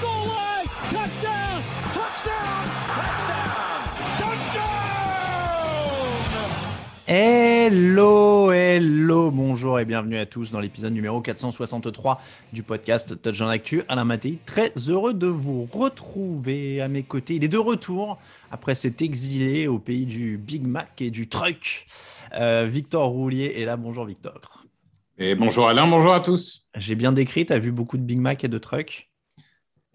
Goal line. Touchdown. Touchdown. Touchdown. Touchdown. Hello, hello, bonjour et bienvenue à tous dans l'épisode numéro 463 du podcast Touch en Actu. Alain Mattei, très heureux de vous retrouver à mes côtés. Il est de retour après s'être exilé au pays du Big Mac et du truck. Euh, Victor Roulier est là. Bonjour Victor. Et bonjour Alain, bonjour à tous. J'ai bien décrit, tu as vu beaucoup de Big Mac et de truck?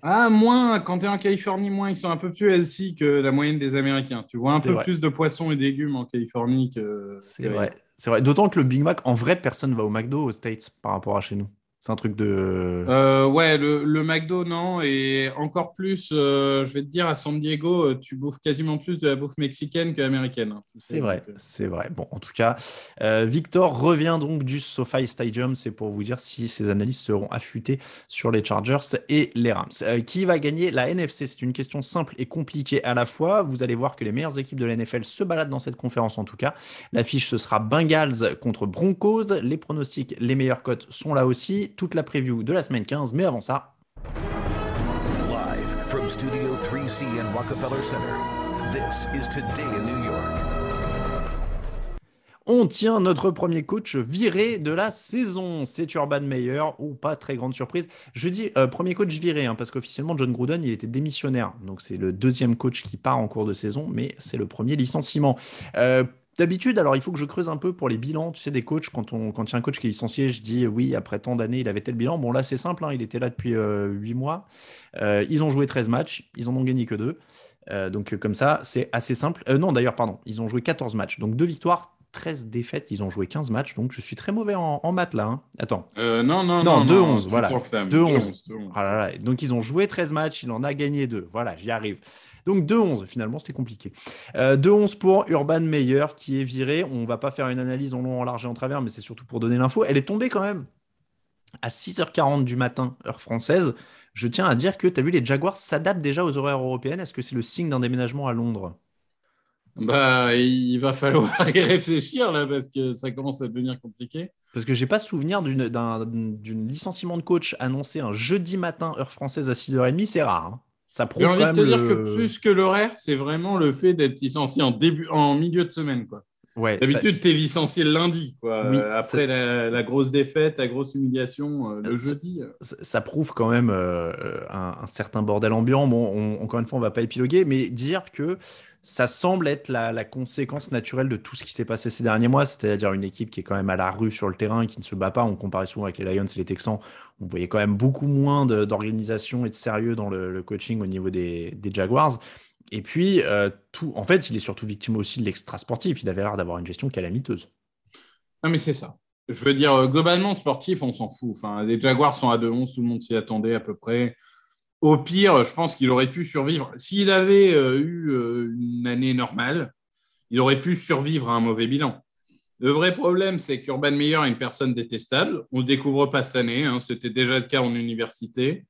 Ah, moins, quand tu es en Californie, moins, ils sont un peu plus healthy que la moyenne des Américains. Tu vois un peu plus de poissons et légumes en Californie que. C'est vrai. C'est vrai. D'autant que le Big Mac, en vrai, personne va au McDo aux States par rapport à chez nous. C'est un truc de. Euh, ouais, le, le, McDo, non. Et encore plus, euh, je vais te dire, à San Diego, euh, tu bouffes quasiment plus de la bouffe mexicaine qu'américaine. Hein, c'est vrai, c'est vrai. Bon, en tout cas, Victor revient donc du SoFi Stadium. C'est pour vous dire si ces analyses seront affûtées sur les Chargers et les Rams. qui va gagner la NFC C'est une question simple et compliquée à la fois. Vous allez voir que les meilleures équipes de la NFL se baladent dans cette conférence, en tout cas. L'affiche, ce sera Bengals contre Broncos. Les pronostics, les meilleures cotes sont là aussi toute la preview de la semaine 15, mais avant ça. Live from Studio 3C in Rockefeller Center, this is Today in New York. On tient notre premier coach viré de la saison. C'est Urban Meyer, ou pas très grande surprise. Je dis euh, premier coach viré, hein, parce qu'officiellement, John Gruden, il était démissionnaire. Donc, c'est le deuxième coach qui part en cours de saison, mais c'est le premier licenciement. Euh, D'habitude, alors il faut que je creuse un peu pour les bilans, tu sais, des coachs. Quand, on, quand il y a un coach qui est licencié, je dis oui, après tant d'années, il avait tel bilan. Bon, là, c'est simple, hein, il était là depuis euh, 8 mois. Euh, ils ont joué 13 matchs, ils en ont gagné que 2. Euh, donc, comme ça, c'est assez simple. Euh, non, d'ailleurs, pardon, ils ont joué 14 matchs. Donc, 2 victoires, 13 défaites, ils ont joué 15 matchs. Donc, je suis très mauvais en, en maths là. Hein. Attends. non, non, non. 2-11, voilà. 2-11. Ah donc, ils ont joué 13 matchs, il en a gagné 2. Voilà, j'y arrive. Donc 2-11, finalement, c'était compliqué. Euh, 2-11 pour Urban Meyer qui est viré. On va pas faire une analyse en long, en large et en travers, mais c'est surtout pour donner l'info. Elle est tombée quand même à 6h40 du matin, heure française. Je tiens à dire que tu as vu, les Jaguars s'adaptent déjà aux horaires européennes. Est-ce que c'est le signe d'un déménagement à Londres? Bah, il va falloir y réfléchir là parce que ça commence à devenir compliqué. Parce que j'ai pas souvenir d'un licenciement de coach annoncé un jeudi matin, heure française à 6h30, c'est rare. Hein. Ça prouve J'ai envie quand de te dire le- que plus que l'horaire, c'est vraiment le fait d'être licencié en début, en milieu de semaine, quoi. Ouais, ça- D'habitude, tu es licencié le lundi, quoi. Oui, Euh, après la, la grosse défaite, la grosse humiliation euh, le Euh, jeudi. ça, ça prouve quand même euh, un, un certain bordel ambiant. Bon, on- encore une fois, on va pas épiloguer, mais dire que ça semble être la, conséquence naturelle de tout ce qui s'est passé ces derniers mois, c'est-à-dire une équipe qui est quand même à la rue sur le terrain, qui ne se bat pas. On comparait souvent avec les Lions et les Texans. On voyait quand même beaucoup moins d'organisation et de sérieux dans le, coaching au niveau des, Jaguars. Et puis, euh, en fait, il est surtout victime aussi de l'extra sportif. Il avait l'air d'avoir une gestion calamiteuse. Non, mais c'est ça. Je veux dire, euh, globalement, sportif, on s'en fout. Enfin, les Jaguars sont à 2-11, tout le monde s'y attendait à peu près. Au pire, je pense qu'il aurait pu survivre. S'il avait euh, eu euh, une année normale, il aurait pu survivre à un mauvais bilan. Le vrai problème, c'est qu'Urban Meyer est une personne détestable. On ne le découvre pas cette année. hein. C'était déjà le cas en université.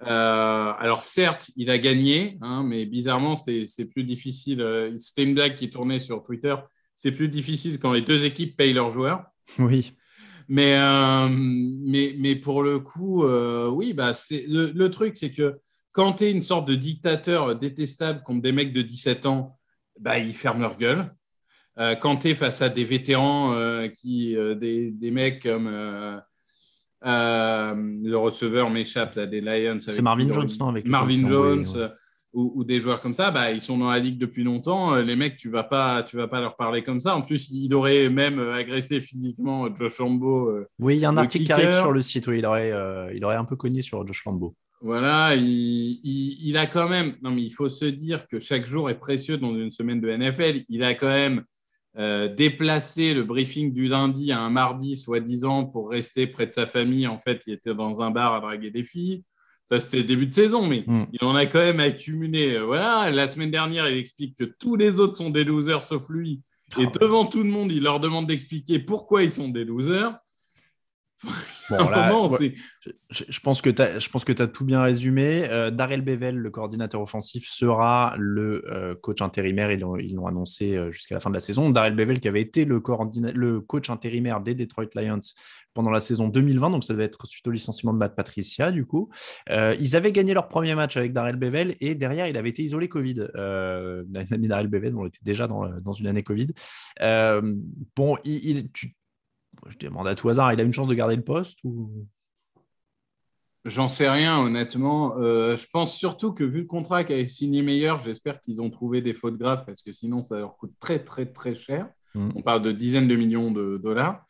Euh, alors certes, il a gagné, hein, mais bizarrement, c'est plus difficile. C'était une qui tournait sur Twitter. C'est plus difficile quand les deux équipes payent leurs joueurs. Oui. Mais, euh, mais, mais pour le coup, euh, oui, bah, c'est le, le truc, c'est que quand tu es une sorte de dictateur détestable contre des mecs de 17 ans, bah, ils ferment leur gueule. Euh, quand tu es face à des vétérans, qui, des, des mecs comme le receveur m'échappe là, des Lions. C'est Marvin Jones, non, avec Marvin Jones ouais. Ou, ou des joueurs comme ça, bah, ils sont dans la ligue depuis longtemps. Euh, Les mecs, tu vas pas, tu vas pas leur parler comme ça. En plus, il aurait même euh, agressé physiquement Josh Lambeau. euh, Oui, il y a un Le article qui arrive sur le site. Oui, il aurait, euh, il aurait un peu cogné sur Josh Lambeau. Voilà, il, il- il a quand même. Non, mais il faut se dire que chaque jour est précieux dans une semaine de NFL. Il a quand même euh, déplacé le briefing du lundi à un mardi, soi-disant, pour rester près de sa famille. En fait, il était dans un bar à draguer des filles. Ça, c'était début de saison, mais Mm. il en a quand même accumulé. Euh, Voilà, la semaine dernière, il explique que tous les autres sont des losers sauf lui. Ah Et devant tout le monde, il leur demande d'expliquer pourquoi ils sont des losers. Bon, là, moment, je, je pense que tu as, tout bien résumé. Euh, Darrell Bevel, le coordinateur offensif, sera le euh, coach intérimaire. Ils l'ont ils l'ont annoncé euh, jusqu'à la fin de la saison. Darrell Bevel, qui avait été le, coordina- le coach intérimaire des Detroit Lions pendant la saison 2020, donc ça devait être suite au licenciement de Matt Patricia, du coup. Euh, ils avaient gagné leur premier match avec Darrell Bevel et derrière, il avait été isolé Covid. Euh, L'année Darrell Bevel, on était déjà dans, dans une année Covid. Bon, il, il- tu- je demande à tout hasard, il a une chance de garder le poste ou... J'en sais rien, honnêtement. Euh, je pense surtout que vu le contrat qu'avait signé Meilleur, j'espère qu'ils ont trouvé des fautes graves parce que sinon, ça leur coûte très, très, très cher. Mm. On parle de dizaines de millions de dollars.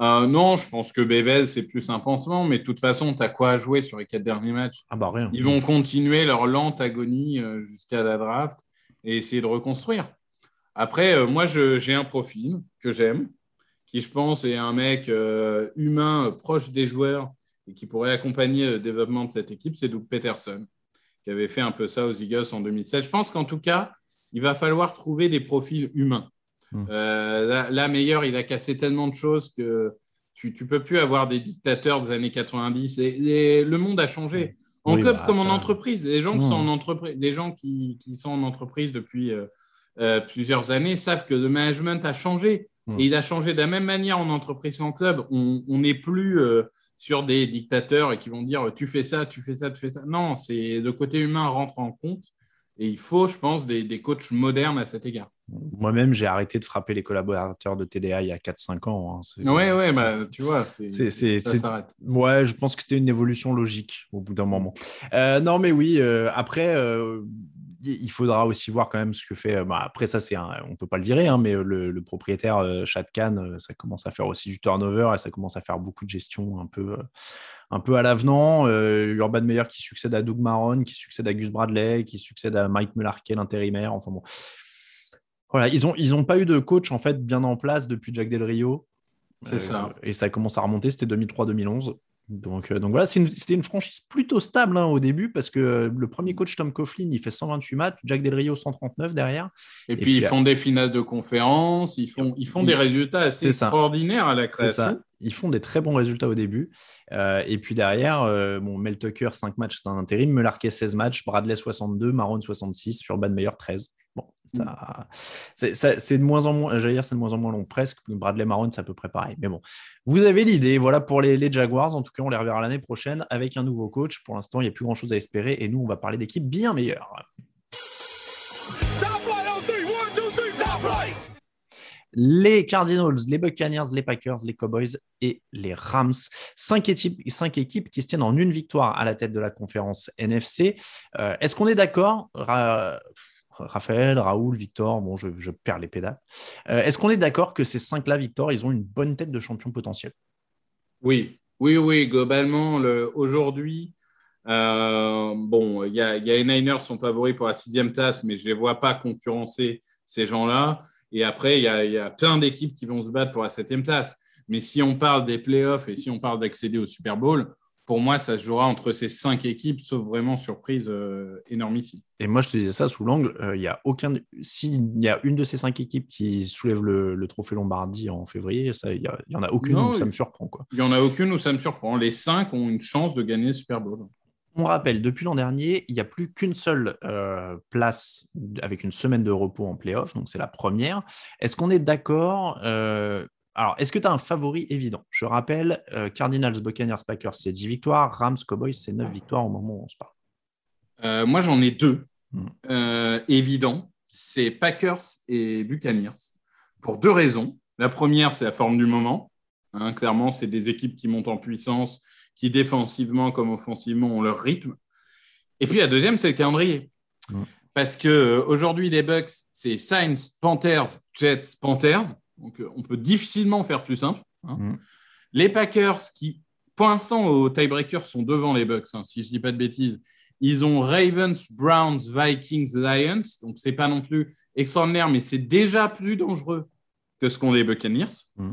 Euh, non, je pense que Bevel, c'est plus un pansement, mais de toute façon, tu as quoi à jouer sur les quatre derniers matchs? Ah bah rien. Ils vont continuer leur lente agonie euh, jusqu'à la draft et essayer de reconstruire. Après, euh, moi, j'ai un profil que j'aime, qui, je pense, est un mec euh, humain, euh, proche des joueurs et qui pourrait accompagner le développement de cette équipe, c'est Doug Peterson, qui avait fait un peu ça aux Eagles en 2007. Je pense qu'en tout cas, il va falloir trouver des profils humains. Mm. Euh, là, là, Meilleur, il a cassé tellement de choses que tu ne peux plus avoir des dictateurs des années 90. Et, et le monde a changé. En Oui, club bah, comme en entreprise. Les gens, qui Mm. sont en entreprise, les gens qui, qui sont en entreprise depuis euh, euh, plusieurs années savent que le management a changé. Et il a changé de la même manière en entreprise qu'en club. On n'est plus euh, sur des dictateurs et qui vont dire tu fais ça, tu fais ça, tu fais ça. Non, c'est le côté humain rentre en compte. Et il faut, je pense, des, des coachs modernes à cet égard. Moi-même, j'ai arrêté de frapper les collaborateurs de TDA il y a 4-5 ans. hein. C'est- Ouais, ouais, bah, tu vois, c'est- ça s'arrête. Ouais, je pense que c'était une évolution logique au bout d'un moment. Euh, non, mais oui, euh, après, euh, il faudra aussi voir quand même ce que fait. euh, bah, après, ça, c'est un- on peut pas le virer, hein, mais euh, le, le propriétaire euh, Khan, euh, ça commence à faire aussi du turnover et ça commence à faire beaucoup de gestion un peu, un peu à l'avenant. Euh, Urban Meyer qui succède à Doug Maron, qui succède à Gus Bradley, qui succède à Mike Mularkey, l'intérimaire. Enfin bon. Voilà, ils n'ont ils ont pas eu de coach en fait bien en place depuis Jack Del Rio. C'est ça. Et ça commence à remonter, c'était 2003-2011. Donc, euh, donc voilà, une- c'était une, franchise plutôt stable hein, au début parce que euh, le premier coach Tom Coughlin, il fait 128 matchs, Jack Del Rio 139 derrière. Et, puis, puis, ils euh, font des finales de conférences, ils font, ils font Ils- des résultats assez ça. extraordinaires à la création. ça. Ils font des très bons résultats au début. Euh, et puis derrière, bon, Mel Tucker, 5 matchs, c'est un intérim. Mularkey, 16 matchs. Bradley, 62. Marron, 66. Urban Meyer, 13. Bon, ça, c'est de moins en moins, j'allais dire, c'est de moins en moins long, presque. Bradley Marron, c'est à peu près pareil. Mais bon, vous avez l'idée. Voilà pour les, les Jaguars. En tout cas, on les reverra l'année prochaine avec un nouveau coach. Pour l'instant, il n'y a plus grand chose à espérer. Et nous, on va parler d'équipes bien meilleures. les Cardinals, les Buccaneers, les Packers, les Cowboys et les Rams. Cinq équipes, cinq équipes qui se tiennent en une victoire à la tête de la conférence NFC. Euh, Est-ce qu'on est d'accord? Raphaël, Raoul, Victor, bon, je, perds les pédales. Euh, Est-ce qu'on est d'accord que ces cinq-là, Victor, ils ont une bonne tête de champion potentiel? Oui, oui, oui. Globalement, le- aujourd'hui, euh, bon, il y y a les Niners sont favoris pour la sixième place, mais je ne les vois pas concurrencer ces gens-là. Et après, il y y a plein d'équipes qui vont se battre pour la septième place. Mais si on parle des playoffs et si on parle d'accéder au Super Bowl, pour moi, ça se jouera entre ces cinq équipes, sauf vraiment surprise euh, énormissime. Et moi, je te disais ça sous l'angle, euh, il y a aucun. S'il y a une de ces cinq équipes qui soulève le, le trophée Lombardie en février, ça, il n'y en a aucune Non, où ça me surprend. Quoi. Il n'y en a aucune où ça me surprend. Les cinq ont une chance de gagner le Super Bowl. On rappelle, depuis l'an dernier, il n'y a plus qu'une seule euh, place avec une semaine de repos en playoff, donc c'est la première. Est-ce qu'on est d'accord Alors, est-ce que tu as un favori évident? Je rappelle, euh, Cardinals, Buccaneers, Packers, c'est 10 victoires, Rams, Cowboys, c'est 9 victoires au moment où on se parle. Euh, moi, j'en ai deux Hmm. euh, évidents. C'est Packers et Buccaneers. Pour deux raisons. La première, c'est la forme du moment. Hein, clairement, c'est des équipes qui montent en puissance, qui défensivement comme offensivement ont leur rythme. Et puis la deuxième, c'est le calendrier. Hmm. Parce que euh, aujourd'hui, les Bucks, c'est Saints, Panthers, Jets, Panthers. Donc, euh, on peut difficilement faire plus simple. hein. Hmm. Les Packers, qui, pour l'instant, au tiebreaker, sont devant les Bucks, hein, si je ne dis pas de bêtises. Ils ont Ravens, Browns, Vikings, Lions. Donc, ce n'est pas non plus extraordinaire, mais c'est déjà plus dangereux que ce qu'ont les Buccaneers. Mm.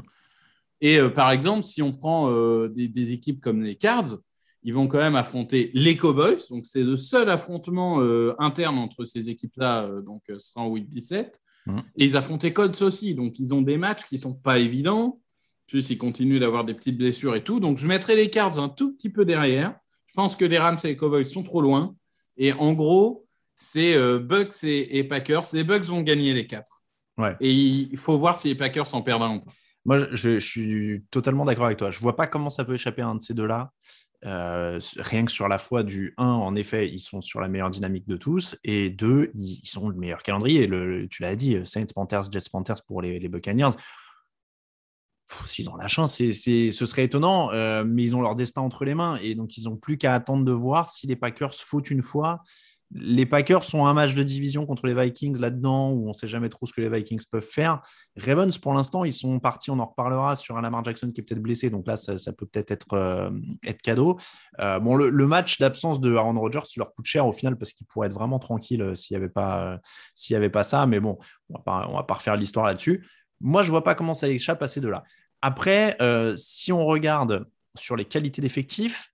Et euh, par exemple, si on prend euh, des, des équipes comme les Cards, ils vont quand même affronter les Cowboys. Donc, c'est le seul affrontement euh, interne entre ces équipes-là. donc, ce sera en week 17. Mhm. Et ils affrontent les Colts aussi. Donc, ils ont des matchs qui sont pas évidents. Plus, ils continuent d'avoir des petites blessures et tout. Donc, je mettrai les Cards un tout petit peu derrière. Je pense que les Rams et les Cowboys sont trop loin. Et en gros, c'est euh, Bucks et, et Packers. Les Bucks vont gagner les quatre. Ouais. Et il faut voir si les Packers s'en perdent un ou pas. Moi, je, je- suis totalement d'accord avec toi. Je vois pas comment ça peut échapper à un de ces deux-là. Euh, rien que sur la foi du 1, en effet, ils sont sur la meilleure dynamique de tous. Et 2, ils, ils sont le meilleur calendrier. Le, tu l'as dit, Saints, Panthers, Jets, Panthers pour les, Buccaneers. S'ils ont la chance, ce serait étonnant, euh, mais ils ont leur destin entre les mains. Et donc, ils n'ont plus qu'à attendre de voir si les Packers fautent une fois. Les Packers sont un match de division contre les Vikings là-dedans, où on ne sait jamais trop ce que les Vikings peuvent faire. Ravens, pour l'instant, ils sont partis, on en reparlera, sur un Lamar Jackson qui est peut-être blessé. Donc là, ça, peut peut-être être, euh, cadeau. Euh, bon, le, match d'absence de Aaron Rodgers leur coûte cher au final parce qu'il pourrait être vraiment tranquille euh, s'il n'y avait, pas, avait pas ça. Mais bon, on ne va pas refaire l'histoire là-dessus. Moi, je ne vois pas comment ça échappe à ces deux-là. Après, si on regarde sur les qualités d'effectifs,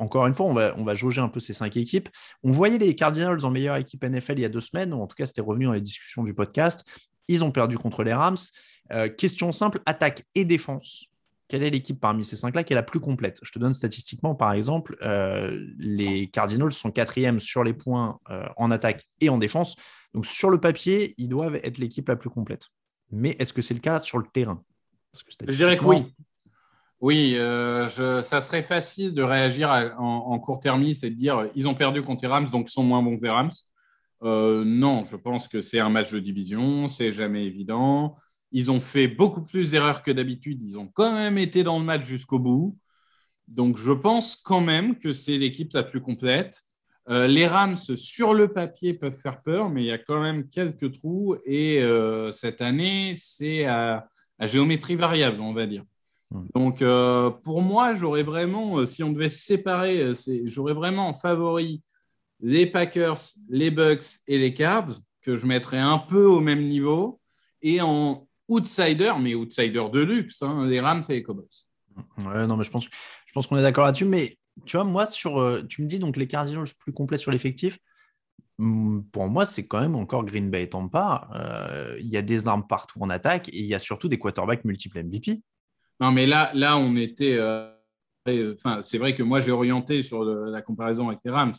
encore une fois, on va, on va jauger un peu ces cinq équipes. On voyait les Cardinals en meilleure équipe NFL il y a deux semaines, ou en tout cas, c'était revenu dans les discussions du podcast. Ils ont perdu contre les Rams. Euh, question simple, attaque et défense. Quelle est l'équipe parmi ces cinq-là qui est la plus complète? Je te donne statistiquement, par exemple, euh, les Cardinals sont quatrième sur les points euh, en attaque et en défense. Donc, sur le papier, ils doivent être l'équipe la plus complète. Mais est-ce que c'est le cas sur le terrain? Parce que Je dirais que oui. Oui, euh, ça serait facile de réagir en, court-termiste et de dire ils ont perdu contre les Rams, donc ils sont moins bons que les Rams. Euh, non, je pense que c'est un match de division, c'est jamais évident. Ils ont fait beaucoup plus d'erreurs que d'habitude. Ils ont quand même été dans le match jusqu'au bout. Donc, je pense quand même que c'est l'équipe la plus complète. Euh, les Rams, sur le papier, peuvent faire peur, mais il y a quand même quelques trous. Et cette année, c'est à géométrie variable, on va dire. Hmm. Donc, euh, pour moi, j'aurais vraiment, euh, si on devait se séparer, euh, j'aurais vraiment en favori les Packers, les Bucks et les Cards, que je mettrais un peu au même niveau. Et en outsider, mais outsider de luxe, hein, les Rams et les Cowboys. Ouais, non, mais je pense, je pense qu'on est d'accord là-dessus. Mais tu vois, moi, sur, tu me dis donc les Cardinals plus complets sur l'effectif. Hum, Pour moi, c'est quand même encore Green Bay et Tampa. Euh, Il y a des armes partout en attaque et il y a surtout des quarterbacks multiples MVP. Non, mais là, là on était. euh, euh, Enfin, c'est vrai que moi, j'ai orienté sur le- la comparaison avec les Rams.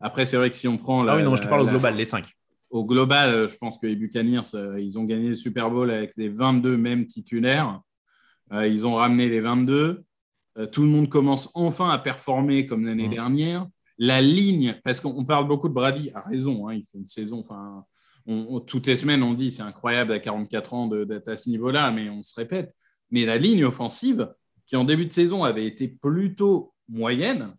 Après, c'est vrai que si on prend. ah la- oui, non, je te parle au global, les 5. Au global, je pense que les Buccaneers, euh, ils ont gagné le Super Bowl avec les 22 mêmes titulaires. Euh, ils ont ramené les 22. Euh, tout le monde commence enfin à performer comme l'année Mhm. dernière. La ligne, parce qu'on on parle beaucoup de Brady, a raison, hein, il fait une saison. Enfin, on- on- toutes les semaines, on dit c'est incroyable à 44 ans d'être à ce niveau-là, mais on se répète. Mais la ligne offensive, qui en début de saison avait été plutôt moyenne,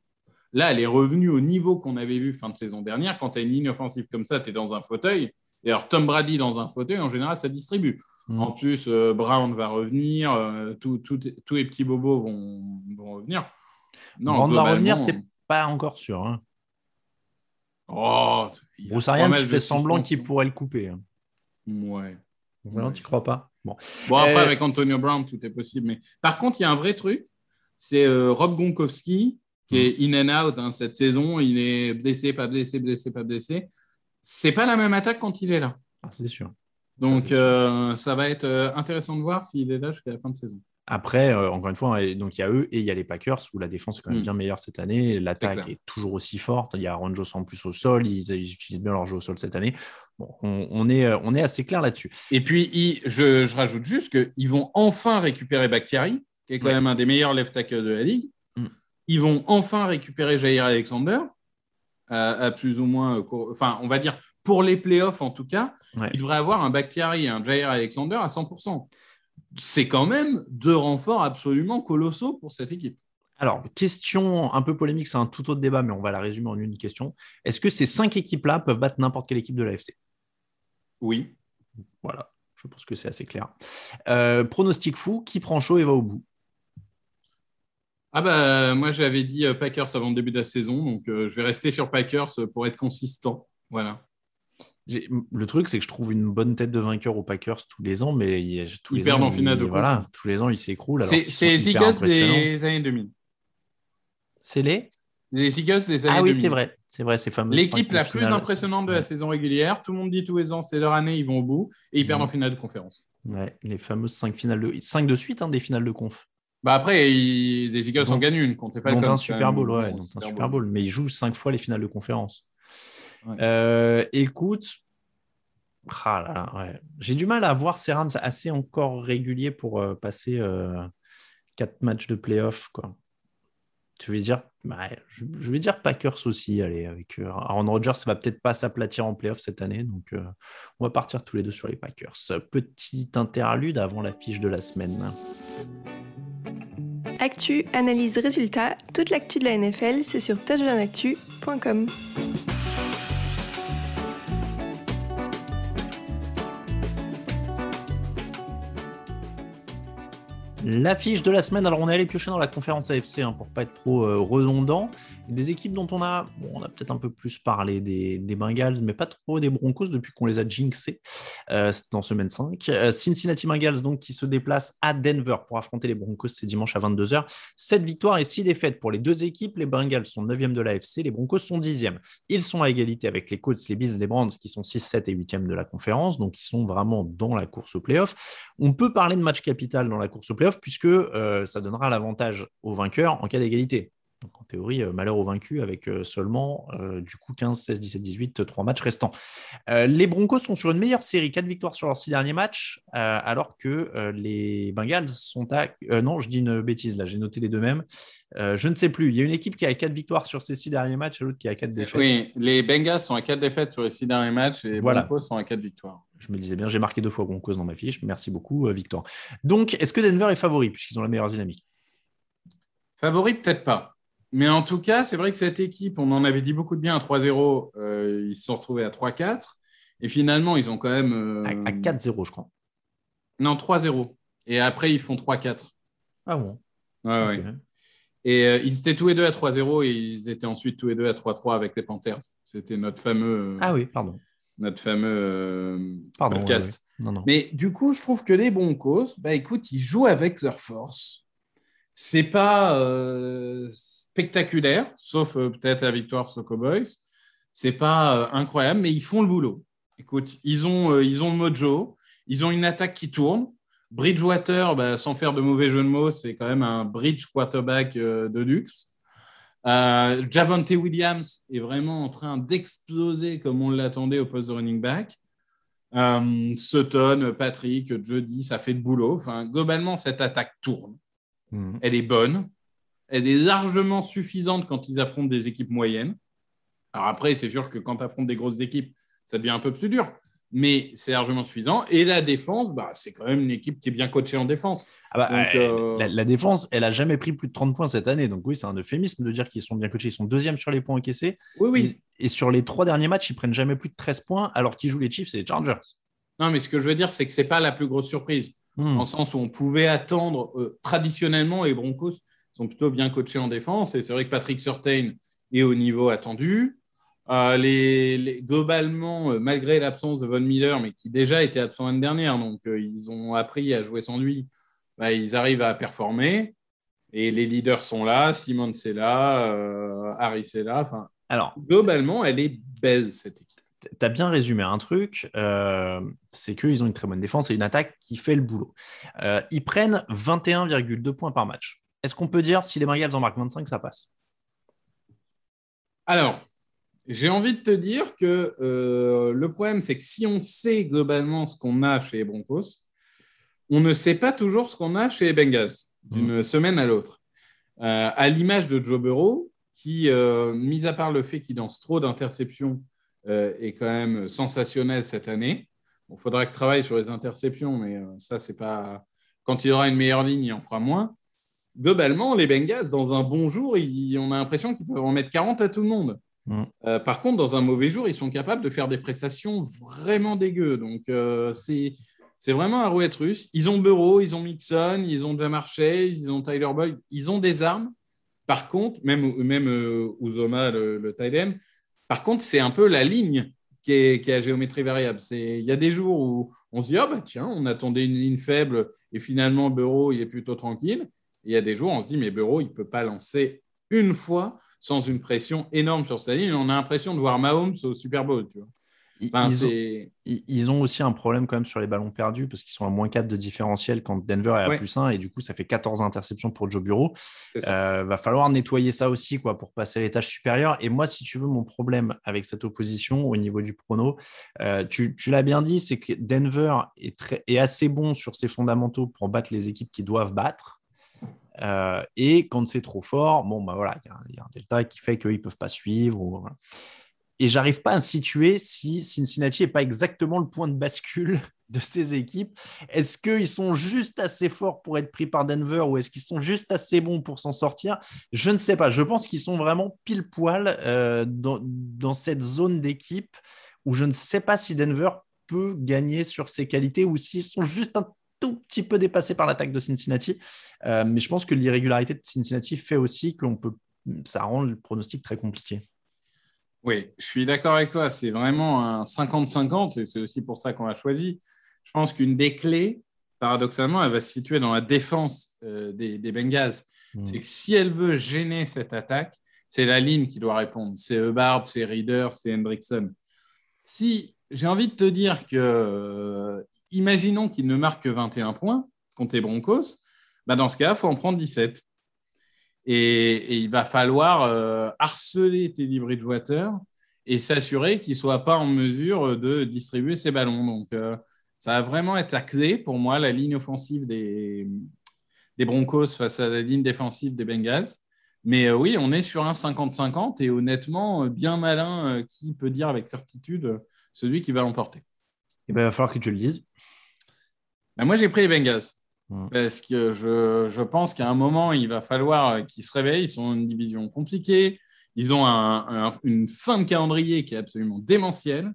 là, elle est revenue au niveau qu'on avait vu fin de saison dernière. Quand tu as une ligne offensive comme ça, tu es dans un fauteuil. Et alors, Tom Brady dans un fauteuil, en général, ça distribue. Mhm. En plus, euh, Brown va revenir, euh, tous les petits bobos vont, vont revenir. Brown va revenir, c'est pas encore sûr. Hein. Oh, Bruce Arians fait semblant qu'il pourrait le couper. hein. Ouais. Vraiment, Ouais. tu crois pas Bon. Bon, après, Euh, avec Antonio Brown, tout est possible. Mais par contre, il y a un vrai truc. C'est euh, Rob Gronkowski qui est in and out hein, cette saison. Il est blessé, pas blessé, blessé, pas blessé. C'est pas la même attaque quand il est là. Ah, c'est sûr. Donc, sûr. euh, ça va être intéressant de voir s'il est là jusqu'à la fin de saison. Après, euh, encore une fois, et donc il y a eux et il y a les Packers où la défense est quand même Mm. bien meilleure cette année. L'attaque est, toujours aussi forte. Il y a Aaron Jones en plus au sol. Ils, ils utilisent bien leur jeu au sol cette année. Bon, on, on est, euh, on est assez clair là-dessus. Et puis, je, je rajoute juste qu'ils vont enfin récupérer Bakhtiari, qui est quand Ouais. même un des meilleurs left tackle de la ligue. Mm. Ils vont enfin récupérer Jair Alexander, à, à plus ou moins, euh, court- enfin, on va dire pour les playoffs en tout cas, Ouais. il devrait avoir un Bakhtiari et un Jair Alexander à 100%. C'est quand même deux renforts absolument colossaux pour cette équipe. Alors, question un peu polémique, c'est un tout autre débat, mais on va la résumer en une question. Est-ce que ces cinq équipes-là peuvent battre n'importe quelle équipe de l'AFC Oui. Voilà, je pense que c'est assez clair. Euh, pronostic fou, qui prend chaud et va au bout? Ah bah moi j'avais dit euh, Packers avant le début de la saison, donc euh, je vais rester sur Packers pour être consistant. Voilà. Le truc, c'est que je trouve une bonne tête de vainqueur aux Packers tous les ans, mais il tous Ils les perdent ans, en finale de Voilà, tous les ans, ils s'écroullent. alors C'est c'est les Eagles des années 2000. C'est les? Les Eagles des années Ah oui, 2000. c'est vrai. C'est vrai, ces fameuses L'équipe la plus finale. impressionnante de la Ouais. saison régulière. Tout le monde dit tous les ans, c'est leur année, ils vont au bout et ils perdent Mhm. en finale de conférence. Ouais, les fameuses 5 finales de, 5 de suite, hein, des finales de conf. Bah après, ils- les Eagles en gagnent une contre les Falcons. Dont un Super. Bowl, ouais, un Super Bowl. Mais ils jouent 5 fois les finales de conférence. Ouais. Euh, écoute, ah là là, ouais. j'ai du mal à voir ces Rams assez encore réguliers pour euh, passer 4 matchs de playoff. Quoi. Je vais dire, ouais, je, je vais dire Packers aussi. Allez, avec euh, Aaron Rodgers, ça va peut-être pas s'aplatir en playoff cette année, donc euh, on va partir tous les deux sur les Packers. Petit interlude avant la fiche de la semaine. Actu, analyse, résultat, toute l'actu de la NFL, c'est sur touchdownactu.com. L'affiche de la semaine, alors on est allé piocher dans la conférence AFC hein, pour pas être trop euh, redondant. Des équipes dont on a, bon, on a peut-être un peu plus parlé des, Bengals, mais pas trop des Broncos depuis qu'on les a jinxés. Euh, en semaine 5. Euh, Cincinnati Bengals donc qui se déplacent à Denver pour affronter les Broncos, c'est dimanche à 22h. 7 victoires et 6 défaites pour les deux équipes. Les Bengals sont 9e de l'AFC, les Broncos sont 10e. Ils sont à égalité avec les Colts, les Bills, les Browns qui sont 6, 7 et 8e de la conférence, donc ils sont vraiment dans la course au playoff. On peut parler de match capital dans la course au playoff puisque euh, ça donnera l'avantage au vainqueur en cas d'égalité. Donc en théorie, euh, malheur au vaincu avec euh, seulement euh, du coup 15, 16, 17, 18, 3 matchs restants. Euh, les Broncos sont sur une meilleure série, 4 victoires sur leurs 6 derniers matchs, euh, alors que les Bengals sont à... non, je dis une bêtise là, j'ai noté les deux mêmes. Je ne sais plus, il y a une équipe qui a 4 victoires sur ses 6 derniers matchs et l'autre qui a 4 défaites. Oui, les Bengals sont à 4 défaites sur les 6 derniers matchs et les Voilà. Broncos sont à 4 victoires. Je me disais bien, j'ai marqué deux fois Broncos dans ma fiche. Merci beaucoup, Victor. Donc, est-ce que Denver est favori puisqu'ils ont la meilleure dynamique? Favori, peut-être pas. Mais en tout cas, c'est vrai que cette équipe, on en avait dit beaucoup de bien à 3-0. euh, ils se sont retrouvés à 3-4. Et finalement, ils ont quand même. euh, À, à 4-0, je crois. Non, 3-0. Et après, ils font 3-4. Ah bon? Ouais, ouais. Et euh, ils étaient tous les deux à 3-0 et ils étaient ensuite tous les deux à 3-3 avec les Panthers. C'était notre fameux, Ah oui, pardon. notre fameux Pardon. podcast. ouais, ouais. Non, non. Mais du coup, je trouve que les Broncos, bah écoute, ils jouent avec leur force. C'est pas spectaculaire, sauf euh, peut-être la victoire sur Cowboys. C'est pas euh, incroyable, mais ils font le boulot. Écoute, ils ont, euh, ils ont le mojo, ils ont une attaque qui tourne. Bridgewater, bah, sans faire de mauvais jeu de mots, c'est quand même un bridge quarterback de luxe. Euh, Javonte Williams est vraiment en train d'exploser comme on l'attendait au poste de running back. Euh, Sutton, Patrick, Jody, ça fait de boulot. Enfin, globalement, cette attaque tourne. Mhm. Elle est bonne. Elle est largement suffisante quand ils affrontent des équipes moyennes. Alors après, c'est sûr que quand tu affrontes des grosses équipes, ça devient un peu plus dur. Mais c'est largement suffisant. Et la défense, bah, c'est quand même une équipe qui est bien coachée en défense. Ah bah, Donc, euh, euh, la, la défense, elle a jamais pris plus de 30 points cette année. Donc oui, c'est un euphémisme de dire qu'ils sont bien coachés. Ils sont deuxième sur les points encaissés. Oui, oui. Et, et sur les trois derniers matchs, ils prennent jamais plus de 13 points alors qu'ils jouent les Chiefs et les Chargers. Non, mais ce que je veux dire, c'est que c'est pas la plus grosse surprise. Hmm. Le sens où on pouvait attendre, euh, traditionnellement, les Broncos sont plutôt bien coachés en défense. Et c'est vrai que Patrick Surtain est au niveau attendu. Euh, les, les- globalement, euh, malgré l'absence de Von Miller, mais qui déjà était absent l'année dernière, donc euh, ils ont appris à jouer sans lui, bah, ils arrivent à performer. Et les leaders sont là, Simon c'est là, euh, Harris est là. Enfin, Alors, globalement, elle est belle cette équipe. tu as bien résumé un truc, c'est qu'ils ont une très bonne défense et une attaque qui fait le boulot. Ils prennent 21,2 points par match. Est-ce qu'on peut dire si les Bengals en marquent 25, ça passe? Alors, j'ai envie de te dire que euh, le problème, c'est que si on sait globalement ce qu'on a chez les Broncos, on ne sait pas toujours ce qu'on a chez les Bengals d'une semaine à l'autre. Euh, à l'image de Joe Burrow, qui, euh, mis à part le fait qu'il lance trop d'interceptions, est quand même sensationnel cette année. Il faudra que travaille sur les interceptions, mais ça, c'est pas. Quand il aura une meilleure ligne, il en fera moins. Globalement, les Bengals, dans un bon jour, ils- on a l'impression qu'ils peuvent en mettre 40 à tout le monde. Mm. Euh, par contre, dans un mauvais jour, ils sont capables de faire des prestations vraiment dégueu. Donc, euh, c'est c'est vraiment un rouette russe. Ils ont Burrow, ils ont Mixon, ils ont Jamar Chase, ils ont Tyler Boyd. Ils ont des armes. Par contre, même, même euh, Uzoma, le, le tight end, par contre, c'est un peu la ligne qui est, qui est à géométrie variable. C'est- Il y a des jours où on se dit, ah bah tiens, on attendait une ligne faible et finalement, Burrow, il est plutôt tranquille. Il y a des jours où on se dit, mais Burrow, il ne peut pas lancer une fois sans une pression énorme sur sa ligne. On a l'impression de voir Mahomes au Super Bowl. Tu vois. Ils, Enfin, ils ont, ils- aussi un problème quand même sur les ballons perdus parce qu'ils sont à moins 4 de différentiel quand Denver est à Ouais. plus 1 et du coup ça fait 14 interceptions pour Joe Bureau. Euh, va falloir nettoyer ça aussi quoi, pour passer à l'étage supérieur. Et moi, si tu veux, mon problème avec cette opposition au niveau du prono, euh, tu, tu l'as bien dit, c'est que Denver est, très, est assez bon sur ses fondamentaux pour battre les équipes qui doivent battre. Euh, et quand c'est trop fort, bon, bah voilà, il y a un- delta qui fait qu'ils ne peuvent pas suivre. ou- voilà. Et j'arrive pas à situer si Cincinnati n'est pas exactement le point de bascule de ces équipes. Est-ce qu'ils sont juste assez forts pour être pris par Denver ou est-ce qu'ils sont juste assez bons pour s'en sortir? Je ne sais pas. Je pense qu'ils sont vraiment pile poil euh, dans, dans cette zone d'équipe où je ne sais pas si Denver peut gagner sur ses qualités ou s'ils sont juste un tout petit peu dépassés par l'attaque de Cincinnati. Euh, mais je pense que l'irrégularité de Cincinnati fait aussi qu'on peut, ça rend le pronostic très compliqué. Oui, je suis d'accord avec toi. C'est vraiment un 50-50 et c'est aussi pour ça qu'on a choisi. Je pense qu'une des clés, paradoxalement, elle va se situer dans la défense euh, des, des Bengals. Mm. C'est que si elle veut gêner cette attaque, c'est la ligne qui doit répondre. C'est Hubbard, c'est Reader, c'est Hendrickson. Si j'ai envie de te dire que, euh, imaginons qu'il ne marque que 21 points contre les Broncos, bah dans ce cas, il faut en prendre 17. Et, il va falloir euh, harceler Teddy Bridgewater et s'assurer qu'il ne soit pas en mesure de distribuer ses ballons. Donc, euh, ça va vraiment être la clé pour moi, la ligne offensive des, Broncos face à la ligne défensive des Bengals. Mais euh, oui, on est sur un 50-50 et honnêtement, euh, bien malin qui peut dire avec certitude celui qui va l'emporter. Et ben, il va falloir que tu le dises. Ben, moi, j'ai pris les Bengals. Mm. Parce que je, je pense qu'à un moment, il va falloir qu'ils se réveillent. Ils sont une division compliquée. Ils ont un- un- une fin de calendrier qui est absolument démentielle.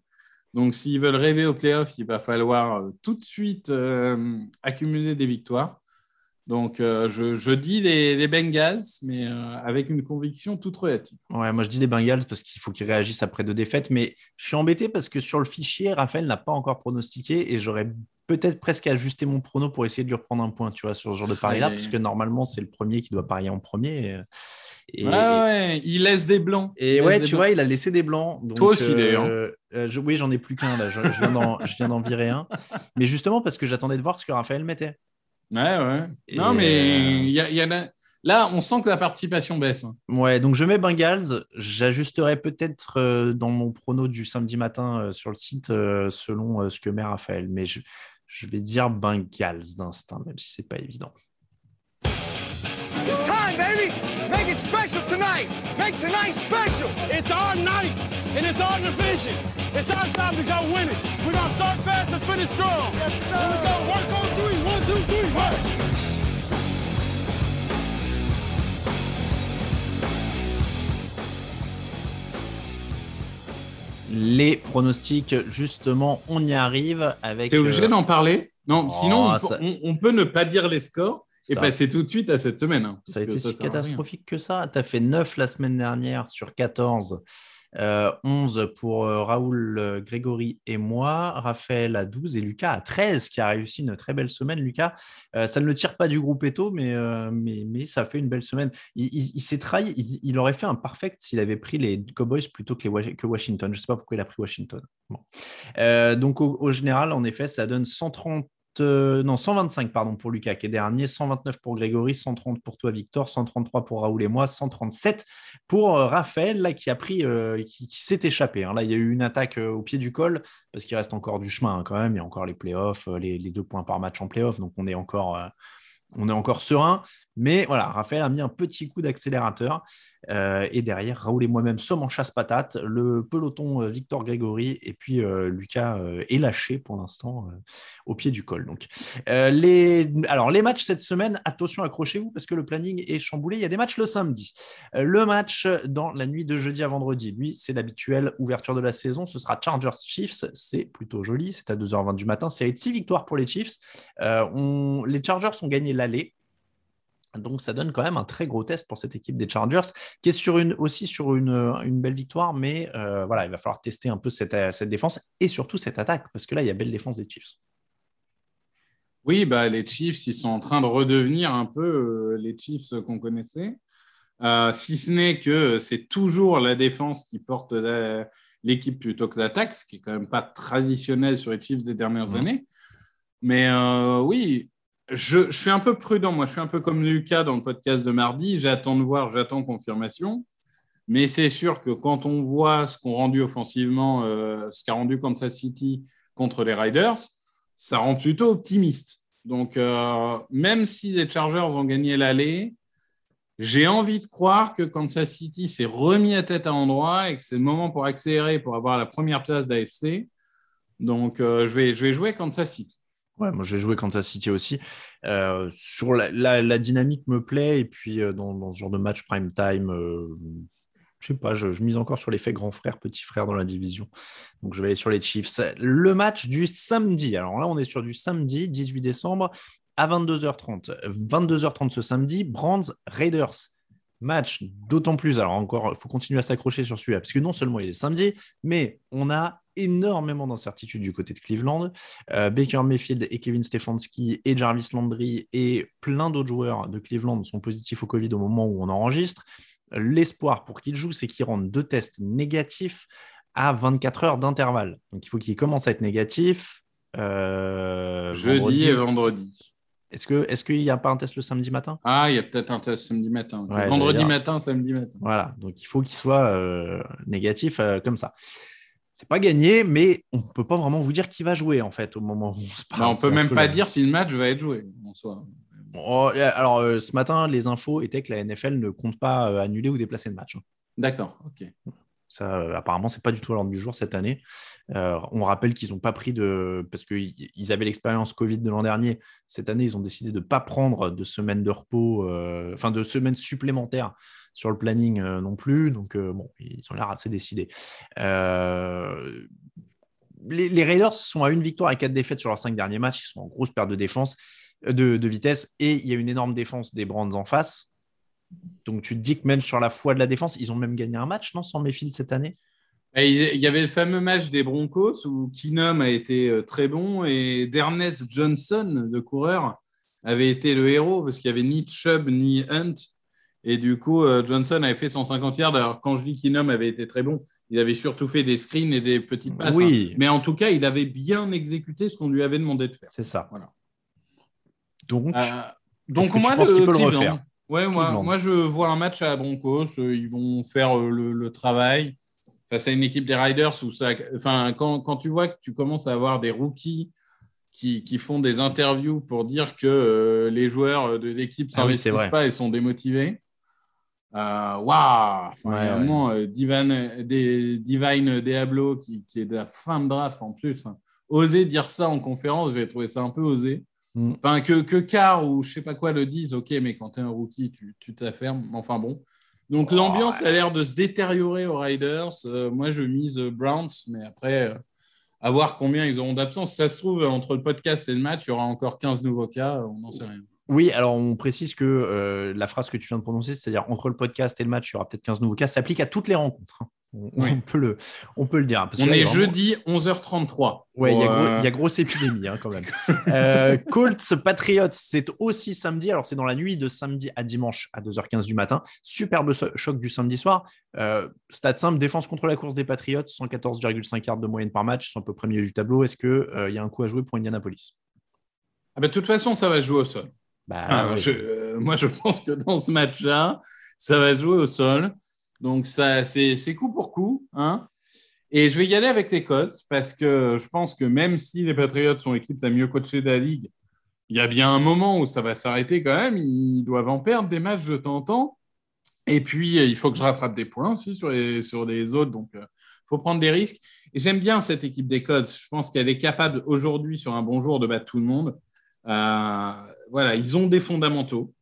Donc, s'ils veulent rêver au playoff, il va falloir euh, tout de suite euh, accumuler des victoires. Donc, euh, je, je dis les, les Bengals, mais euh, avec une conviction toute relative. Ouais, moi je dis les Bengals parce qu'il faut qu'ils réagissent après deux défaites, mais je suis embêté parce que sur le fichier, Raphaël n'a pas encore pronostiqué et j'aurais peut-être presque ajusté mon prono pour essayer de lui reprendre un point, tu vois, sur ce genre de pari-là, parce que normalement c'est le premier qui doit parier en premier. Et, ouais, ouais, il laisse des blancs. et Il ouais, tu vois, il a laissé des blancs. donc, Toi aussi, euh, d'ailleurs. euh, je- oui, j'en ai plus qu'un là. Je, je viens d'en- je viens d'en virer un. Mais justement parce que j'attendais de voir ce que Raphaël mettait. Ouais, ouais. Et, non, mais euh, il y a- là, on sent que la participation baisse. hein. Ouais, donc je mets Bengals. J'ajusterai peut-être euh, dans mon prono du samedi matin euh, sur le site euh, selon euh, ce que met Raphaël. Mais je, je vais dire Bengals d'instinct, même si c'est pas évident. It's time, baby. Make it special tonight. Make tonight special. It's our night, and it's our division. It's our time to go win it. We're gonna start fast and finish strong. Yes, sir. Here we go. Work on three. One, two, three. Work. Les pronostics, justement, on y arrive avec. T'es obligé euh, d'en parler Non, Oh, sinon, on, ça- peut- on- on peut ne pas dire les scores et Ça- passer tout de suite à cette semaine. hein, Ça a été si catastrophique que ça. Tu as fait 9 la semaine dernière sur 14. Euh, 11 pour euh, Raoul, euh, Grégory et moi. Raphaël à 12 et Lucas à 13 qui a réussi une très belle semaine. Lucas, euh, ça ne le tire pas du groupe Eto, mais, euh, mais, mais ça fait une belle semaine. Il, s'est trahi. Il, aurait fait un perfect s'il avait pris les Cowboys plutôt que, Washington. Je ne sais pas pourquoi il a pris Washington. Euh, donc au général, en effet, ça donne 130. Euh, non, 125 pardon pour Lucas qui est dernier, 129 pour Grégory, 130 pour toi Victor, 133 pour Raoul et moi, 137 pour euh, Raphaël qui a pris, euh, qui, s'est échappé. hein. Là, il y a eu une attaque au pied du col parce qu'il reste encore du chemin hein, quand même. Il y a encore les playoffs, les, les deux points par match en playoffs, donc on est encore, on est encore serein. Mais voilà, Raphaël a mis un petit coup d'accélérateur. Euh, et derrière, Raoul et moi-même sommes en chasse-patate. Le peloton euh, Victor Grégory et puis euh, Lucas est lâché pour l'instant au pied du col. Donc, les... Alors, les matchs cette semaine, attention, accrochez-vous parce que le planning est chamboulé. Il y a des matchs le samedi. Le match dans la nuit de jeudi à vendredi, lui, c'est l'habituelle ouverture de la saison. Ce sera Chargers Chiefs. C'est plutôt joli. C'est à 2h20 du matin. De 6 victoires pour les Chiefs. Les Chargers ont gagné l'aller. Donc, ça donne quand même un très gros test pour cette équipe des Chargers, qui est sur une, aussi sur une, une belle victoire, mais euh, voilà, il va falloir tester un peu cette, cette défense et surtout cette attaque, parce que là, il y a belle défense des Chiefs. Oui, bah, les Chiefs, ils sont en train de redevenir un peu euh, les Chiefs qu'on connaissait. Euh, si ce n'est que c'est toujours la défense qui porte l'équipe plutôt que l'attaque, ce qui est quand même pas traditionnel sur les Chiefs des dernières années. Mais euh, oui, je, suis un peu prudent. Moi, je suis un peu comme Lucas dans le podcast de mardi. J'attends de voir, j'attends confirmation. Mais c'est sûr que quand on voit ce qu'ont rendu offensivement, euh, ce qu'a rendu Kansas City contre les Riders, ça rend plutôt optimiste. Donc, euh, même si les Chargers ont gagné l'aller, j'ai envie de croire que Kansas City s'est remis à tête à endroit et que c'est le moment pour accélérer pour avoir la première place d'AFC. Donc, euh, je vais jouer Kansas City. Ouais, moi je vais jouer Kansas City aussi. Euh, sur la, la, dynamique me plaît et puis dans, dans, ce genre de match prime time, je sais pas, je, mise encore sur l'effet grand frère, petit frère dans la division. Donc je vais aller sur les Chiefs. Le match du samedi. Alors là, on est sur du samedi, 18 décembre, à 22h30. 22h30 ce samedi, Brands Raiders. Match d'autant plus. Alors encore, il faut continuer à s'accrocher sur celui-là, parce que non seulement il est samedi, mais on a énormément d'incertitudes du côté de Cleveland. Euh, Baker Mayfield et Kevin Stefanski et Jarvis Landry et plein d'autres joueurs de Cleveland sont positifs au Covid au moment où on enregistre. L'espoir pour qu'il joue, c'est qu'il rende deux tests négatifs à 24 heures d'intervalle. Donc il faut qu'il commence à être négatif. Euh, Jeudi et vendredi. Est-ce qu'il est qu'il n'y a pas un test le samedi matin? Ah, il y a peut-être un test samedi matin. vendredi matin, samedi matin. Voilà, donc il faut qu'il soit euh, négatif euh, comme ça. C'est pas gagné, mais on peut pas vraiment vous dire qui va jouer en fait au moment où on se parle. Bah, on peut même pas dire si le match va être joué en soi. Oh, alors, euh, ce matin, les infos étaient que la NFL ne compte pas euh, annuler ou déplacer le match. Hein. D'accord, ok. Ça, euh, apparemment, c'est pas du tout à l'ordre du jour cette année. on rappelle qu'ils n'ont pas pris de. Parce qu'ils avaient l'expérience Covid de l'an dernier. Cette année, ils ont décidé de ne pas prendre de semaines de repos, enfin de semaines supplémentaires sur le planning non plus. Donc, bon, ils ont l'air assez décidés. Les, les, Raiders sont à une victoire et quatre défaites sur leurs cinq derniers matchs. Ils sont en grosse perte de défense de, vitesse et il y a une énorme défense des Brands en face. Donc tu te dis que même sur la foi de la défense, ils ont même gagné un match, non, sans Mayfield cette année? Il y avait le fameux match des Broncos où Keenum a été euh, très bon et Dernest Johnson, le coureur, avait été le héros parce qu'il n'y avait ni Chubb ni Hunt. Et du coup, euh, Johnson avait fait 150 yards. Alors, quand je dis Keenum avait été très bon, il avait surtout fait des screens et des petites passes. Oui. Hein. Mais en tout cas, il avait bien exécuté ce qu'on lui avait demandé de faire. C'est ça. Voilà. Donc, euh, donc moi, le, peut le refaire? Ouais, moi, moi, je vois un match à Broncos. Euh, ils vont faire le, travail face à une équipe des Riders où ça, enfin, quand, quand, tu vois que tu commences à avoir des rookies qui, qui font des interviews pour dire que les joueurs de l'équipe ne ah s'investissent pas et sont démotivés. Waouh! Wow vraiment, Divine, Divine Diablo qui, qui, est de la fin de draft en plus. oser dire ça en conférence, j'ai trouvé ça un peu osé. Mm. Enfin, que, que Carr ou je sais pas quoi le disent, ok, mais quand tu es un rookie, tu t'affermes. Enfin bon. Donc l'ambiance a l'air de se détériorer aux Riders. Euh, moi, je mise Browns, mais après, euh, à voir combien ils auront d'absence. Ça se trouve, entre le podcast et le match, il y aura encore 15 nouveaux cas, on n'en sait rien. Oui, alors on précise que euh, la phrase que tu viens de prononcer, c'est-à-dire entre le podcast et le match, il y aura peut-être 15 nouveaux cas, s'applique à toutes les rencontres. Hein. On, peut, le, on peut le dire. on est jeudi 11h33. Oui, il y, a grosse épidémie hein, quand même. euh, Colts Patriots, c'est aussi samedi. Alors, c'est dans la nuit de samedi à dimanche à 2h15 du matin. Superbe choc du samedi soir. Euh, stade simple, défense contre la course des Patriots, 114,5 yards de moyenne par match. Sont à peu près milieu du tableau. Est-ce qu'il euh, y a un coup à jouer pour Indianapolis? Ah bah, De toute façon, ça va jouer au sol. Bah, euh, moi, je pense que dans ce match-là, ça va jouer au sol. Donc, ça, c'est, coup pour coup. Hein et je vais y aller avec les Colts parce que je pense que même si les Patriots sont l'équipe la mieux coachée de la ligue, il y a bien un moment où ça va s'arrêter quand même. Ils doivent en perdre des matchs de temps en temps. Et puis, il faut que je rattrape des points aussi sur les, sur les autres. Donc, il euh, faut prendre des risques. Et j'aime bien cette équipe des Colts. Je pense qu'elle est capable aujourd'hui, sur un bon jour, de battre tout le monde. Euh, voilà, ils ont des fondamentaux.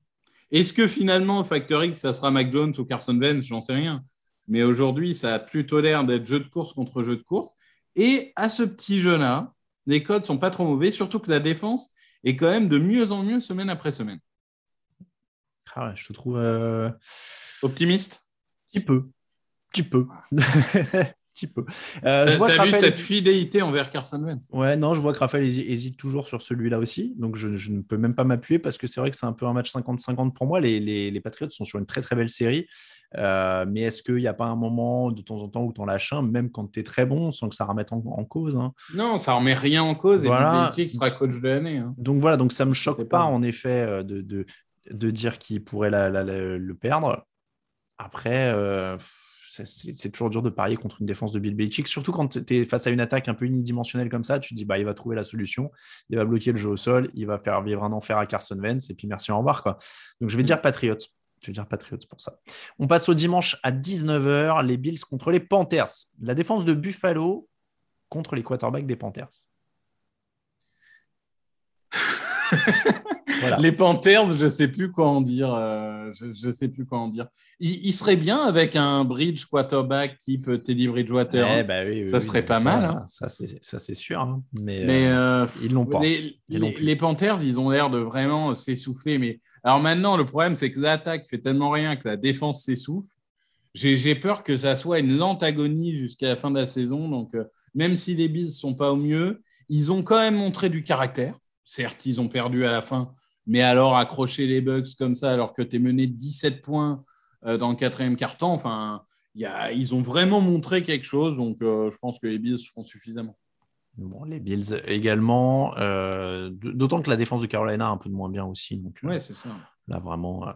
Est-ce que finalement, Factor X, ça sera Mac Jones ou Carson Wentz J'en sais rien. Mais aujourd'hui, ça a plutôt l'air d'être jeu de course contre jeu de course. Et à ce petit jeu-là, les codes sont pas trop mauvais, surtout que la défense est quand même de mieux en mieux semaine après semaine. Ah je te trouve euh, optimiste? Petit peu, petit peu, petit peu. Euh, je vois que t'as vu cette fidélité envers Carson Wentz? Ouais, non, je vois que Raphaël hési- hésite toujours sur celui-là aussi. Donc, je, je ne peux même pas m'appuyer parce que c'est vrai que c'est un peu un match 50-50 pour moi. Les, les, les Patriots sont sur une très très belle série. Euh, mais est-ce qu'il n'y a pas un moment de temps en temps où tu en lâches un, même quand tu es très bon, sans que ça remette en, en cause hein? Non, ça remet rien en cause. Voilà. Et Belichick sera coach de l'année. hein. Donc voilà, donc ça me choque pas- pas en effet euh, de, de, de dire qu'il pourrait la- la- la- le perdre. Après, euh, c'est- toujours dur de parier contre une défense de Bill Belichick, surtout quand tu es face à une attaque un peu unidimensionnelle comme ça. Tu te dis, bah, il va trouver la solution, il va bloquer le jeu au sol, il va faire vivre un enfer à Carson Wentz, et puis merci, au revoir. Quoi. Donc je vais Mm. dire Patriots. Je vais dire Patriots pour ça. On passe au dimanche à 19h, les Bills contre les Panthers. La défense de Buffalo contre les quarterbacks des Panthers. Voilà. Les Panthers, je sais plus quoi en dire. euh, je, je sais plus quoi en dire. Il, il serait bien avec un bridge quarterback type Teddy Bridgewater. Eh bah oui, oui, Ça oui, serait pas ça, mal, hein. Ça, c'est sûr. hein. Mais, Mais euh, euh, ils l'ont pas. Les, Ils l'ont les- plus. les Panthers, ils ont l'air de vraiment s'essouffler. Mais alors maintenant, le problème, c'est que l'attaque fait tellement rien que la défense s'essouffle. J'ai j'ai peur que ça soit une lente agonie jusqu'à la fin de la saison. Donc, euh, même si les Bills sont pas au mieux, ils ont quand même montré du caractère. Certes, ils ont perdu à la fin, mais alors accrocher les Bucks comme ça, alors que tu es mené de 17 points euh, dans le quatrième quart-temps, enfin, il y a- ils ont vraiment montré quelque chose. Donc, euh, je pense que les Bills feront suffisamment. bon, les Bills également. euh, D'autant que la défense de Carolina a un peu de moins bien aussi. Donc euh, Ouais, c'est ça. là, vraiment. euh,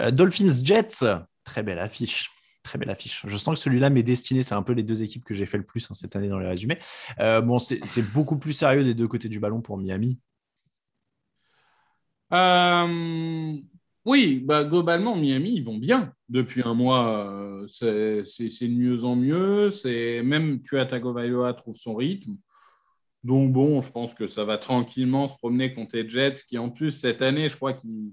euh, Dolphins Jets, très belle affiche. Très belle affiche. Je sens que celui-là m'est destiné. C'est un peu les deux équipes que j'ai fait le plus hein, cette année dans les résumés. Euh, bon, c'est beaucoup plus sérieux des deux côtés du ballon pour Miami. Euh, oui, bah, globalement, Miami, ils vont bien depuis un mois. euh, c'est de mieux en mieux. Même Tua Tagovailoa trouve son rythme. Donc bon, je pense que ça va tranquillement se promener contre les Jets, qui en plus, cette année, je crois qu'ils...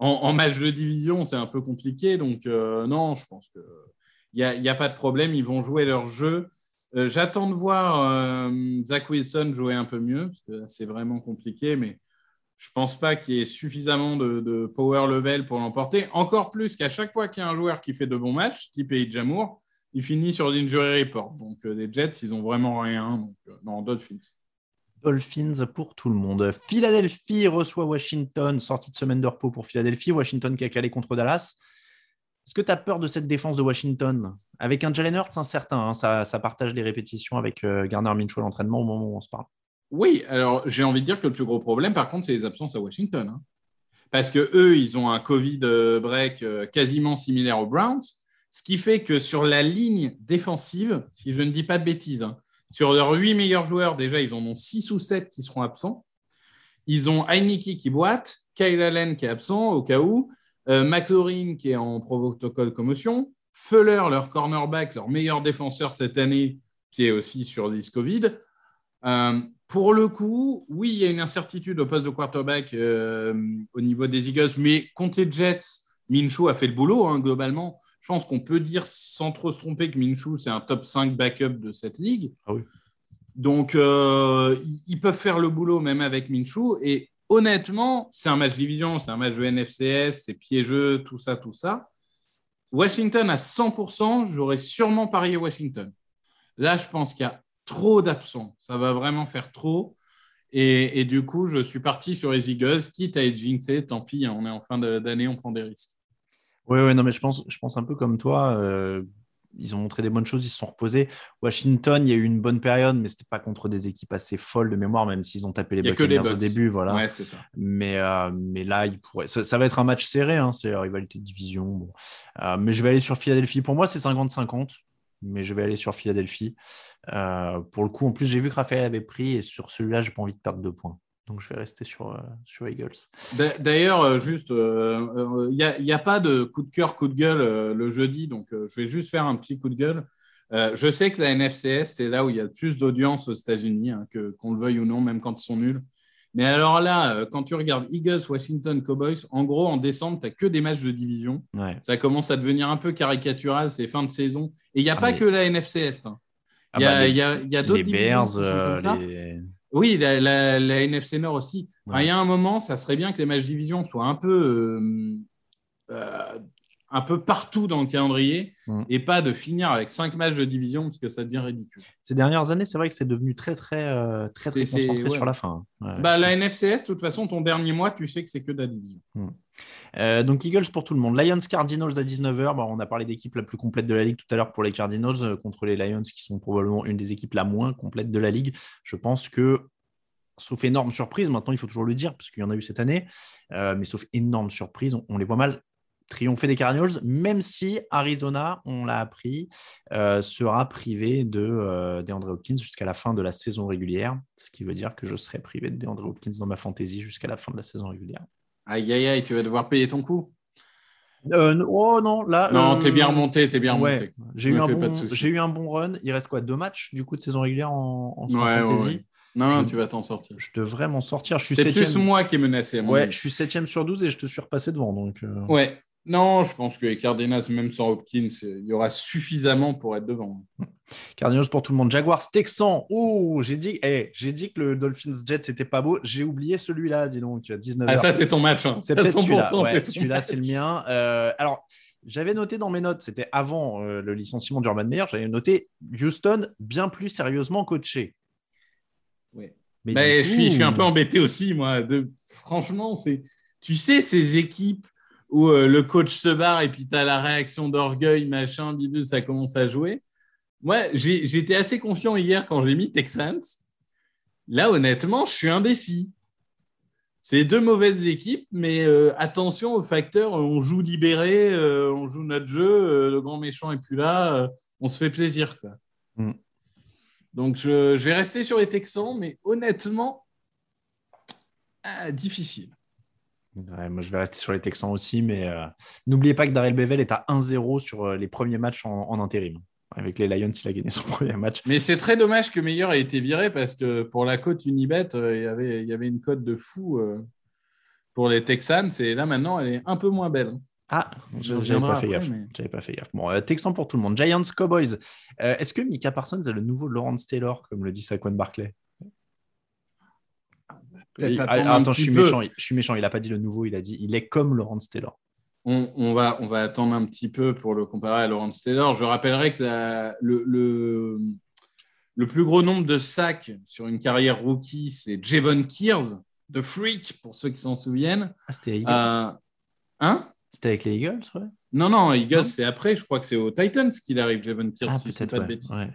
En, en match de division, c'est un peu compliqué. Donc euh, non, je pense qu'il n'y a, pas de problème. Ils vont jouer leur jeu. J'attends de voir Zach Wilson jouer un peu mieux, parce que c'est vraiment compliqué, mais je pense pas qu'il y ait suffisamment de, power level pour l'emporter. Encore plus qu'à chaque fois qu'il y a un joueur qui fait de bons matchs, type Jamour, il finit sur l'injury report. Donc euh, les Jets, ils ont vraiment rien. Euh, non, Dolphins. Dolphins pour tout le monde. Philadelphie reçoit Washington, sortie de semaine de repos pour Philadelphie. Washington qui a calé contre Dallas. Est-ce que tu as peur de cette défense de Washington? Avec un Jalen Hurts incertain, hein, ça, ça partage les répétitions avec euh, Garner Minshew à l'entraînement au moment où on se parle. Oui, alors j'ai envie de dire que le plus gros problème, par contre, c'est les absences à Washington. hein. Parce que eux, ils ont un Covid euh, break euh, quasiment similaire aux Browns, ce qui fait que sur la ligne défensive, si je ne dis pas de bêtises, hein, sur leurs huit meilleurs joueurs, déjà, ils en ont six ou sept qui seront absents. Ils ont Heineke qui boite, Kyle Allen qui est absent au cas où, euh, McLaurin qui est en protocole commotion, Fuller, leur cornerback, leur meilleur défenseur cette année, qui est aussi sur 10 Covid. Pour le coup, oui, il y a une incertitude au poste de quarterback euh, au niveau des Eagles, mais contre les Jets, Minshew a fait le boulot hein, globalement. Je pense qu'on peut dire sans trop se tromper que Minshew, c'est un top 5 backup de cette ligue. Ah oui. Donc, euh, ils- ils peuvent faire le boulot même avec Minshew. Et honnêtement, c'est un match division, c'est un match de NFCS, c'est piégeux, tout ça, tout ça. Washington à 100%, j'aurais sûrement parié Washington. Là, je pense qu'il y a trop d'absents. Ça va vraiment faire trop. Et, et du coup, je suis parti sur les Eagles, quitte à être jinxé. Tant pis, hein, on est en fin d'année, on prend des risques. Oui, oui, non, mais je pense, je pense un peu comme toi. euh, ils ont montré des bonnes choses, ils se sont reposés. Washington, il y a eu une bonne période, mais c'était pas contre des équipes assez folles de mémoire, même s'ils ont tapé les Buccaneers au début. Voilà. Ouais, c'est ça. Mais, euh, mais là, il pourrait... ça, ça va être un match serré, hein, c'est la rivalité de division. bon. Euh, mais je vais aller sur Philadelphie. Pour moi, c'est 50-50, mais je vais aller sur Philadelphie. Euh, pour le coup, en plus, j'ai vu que Raphaël avait pris, et sur celui-là, j'ai pas envie de perdre deux points. Donc, je vais rester sur, euh, sur Eagles. D'a- D'ailleurs, euh, juste, il n'y a, pas de coup de cœur, coup de gueule le jeudi, donc je vais juste faire un petit coup de gueule. Je sais que la NFCS, c'est là où il y a le plus d'audience aux États-Unis, hein, qu'on le veuille ou non, même quand ils sont nuls. Mais alors là, euh, quand tu regardes Eagles, Washington, Cowboys, en gros, en décembre, tu n'as que des matchs de division. Ouais. Ça commence à devenir un peu caricatural, c'est fin de saison. Et il n'y a Ah, pas mais- que la NFCS. hein. Ah Il y a, bah, les- il y a- il y a d'autres Les divisions Bears, euh, comme ça. les- Oui, la, la- la NFC Nord aussi. Ouais. il y a un moment, ça serait bien que les matchs division soient un peu euh, euh, un peu partout dans le calendrier Mm. et pas de finir avec cinq matchs de division parce que ça devient ridicule. Ces dernières années, c'est vrai que c'est devenu très, très, euh, très, très concentré ouais. sur la fin. hein. Ouais. Bah, la NFCS, de toute façon, ton dernier mois, tu sais que c'est que de la division. Euh, donc Eagles pour tout le monde. Lions Cardinals à 19h. Bon, on a parlé d'équipe la plus complète de la ligue tout à l'heure pour les Cardinals euh, contre les Lions qui sont probablement une des équipes la moins complète de la ligue. Je pense que, sauf énorme surprise, maintenant il faut toujours le dire parce qu'il y en a eu cette année, euh, mais sauf énorme surprise, on, on les voit mal triompher des Cardinals, même si Arizona, on l'a appris, euh, sera privé de euh, DeAndre Hopkins jusqu'à la fin de la saison régulière, ce qui veut dire que je serai privé de DeAndre Hopkins dans ma fantasy jusqu'à la fin de la saison régulière. Aïe, aïe, aïe, tu vas devoir payer ton coup. Euh, oh non, là. Non, t'es bien remonté, t'es bien ouais, remonté. j'ai eu, un bon, eu un bon run. Il reste quoi Deux matchs du coup de saison régulière en, Ouais, fantasy? ouais. Non, non, Je- tu vas t'en sortir. Je devrais m'en sortir. Je suis C'est plus moi qui est menacé. à mon Ouais, avis. je suis septième sur 12 et je te suis repassé devant. Donc, euh, Ouais. Non, je pense que les Cardinals, même sans Hopkins, il y aura suffisamment pour être devant. Cardinals pour tout le monde. Jaguars, Texans. Oh, j'ai dit, eh, j'ai dit que le Dolphins Jets c'était pas beau. J'ai oublié celui-là, dis donc. 19 Ah, ça, c'est ton match. hein. C'est Ça, peut-être 100%, celui-là. Ouais, celui-là, c'est le mien. Euh, alors, j'avais noté dans mes notes, c'était avant euh, le licenciement d'Urban Meyer, j'avais noté Houston bien plus sérieusement coaché. Ouais. Mais du je, suis, je suis un peu embêté aussi, moi. De... Franchement, c'est. Tu sais, ces équipes où euh, le coach se barre et puis tu as la réaction d'orgueil, machin, bidule, ça commence à jouer. Moi, j'étais assez confiant hier quand j'ai mis Texans. Là, honnêtement, je suis indécis. C'est deux mauvaises équipes, mais euh, attention au facteur, on joue libéré, euh, on joue notre jeu, le grand méchant est plus là, on se fait plaisir. Quoi. Mm. Donc, je, je vais rester sur les Texans, mais honnêtement, ah, difficile. Ouais, moi, je vais rester sur les Texans aussi, mais euh, n'oubliez pas que Darrell Bevel est à 1-0 sur euh, les premiers matchs en, en intérim. Avec les Lions, il a gagné son premier match. Mais c'est très dommage que Meilleur ait été viré parce que pour la cote Unibet, euh, il y avait, il y avait une cote de fou pour les Texans. Et là, maintenant, elle est un peu moins belle. Ah, j'avais pas fait gaffe. mais- J'avais pas fait gaffe. Bon, euh, Texans pour tout le monde. Giants, Cowboys. Euh, Est-ce que Mika Parsons a le nouveau Lawrence Taylor, comme le dit Saquon Barclay Il- Attends, je suis méchant. il- Je suis méchant. Il a pas dit le nouveau. Il a dit il est comme Lawrence Taylor. On, on va, on va attendre un petit peu pour le comparer à Lawrence Taylor. Je rappellerai que la- le, le, le plus gros nombre de sacs sur une carrière rookie, c'est Javon Kears, de Freak, pour ceux qui s'en souviennent. Ah, c'était Eagles. Euh, hein? C'était avec les Eagles, ouais. Non, non, Eagles, c'est après. Je crois que c'est aux Titans qu'il arrive, Javon Kears, Ah, si je ne pas de bêtises. Ouais.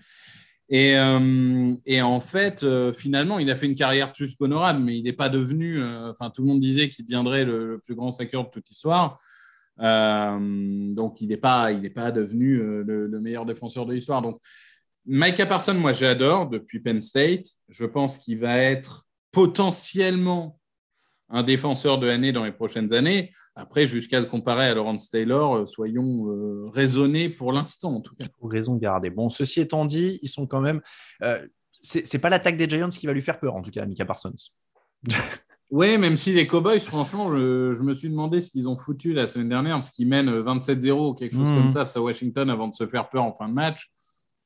Et, euh, et en fait, euh, finalement, il a fait une carrière plus qu'honorable, mais il n'est pas devenu. euh, Enfin, tout le monde disait qu'il deviendrait le, plus grand saqueur de toute l'histoire. Donc, il n'est pas, il n'est pas devenu le, le meilleur défenseur de l'histoire. Donc, Micah Parsons, moi, j'adore depuis Penn State. Je pense qu'il va être potentiellement un défenseur de l'année dans les prochaines années. Après, jusqu'à le comparer à Lawrence Taylor, euh, soyons euh, raisonnés pour l'instant, en tout cas. Raison gardée. Bon, ceci étant dit, ils sont quand même. euh, c'est pas l'attaque des Giants qui va lui faire peur, en tout cas, Mika Parsons. Oui, même si les Cowboys, franchement, je, je me suis demandé ce qu'ils ont foutu la semaine dernière, parce qu'ils mènent 27-0 ou quelque chose Mhm. comme ça face à Washington avant de se faire peur en fin de match.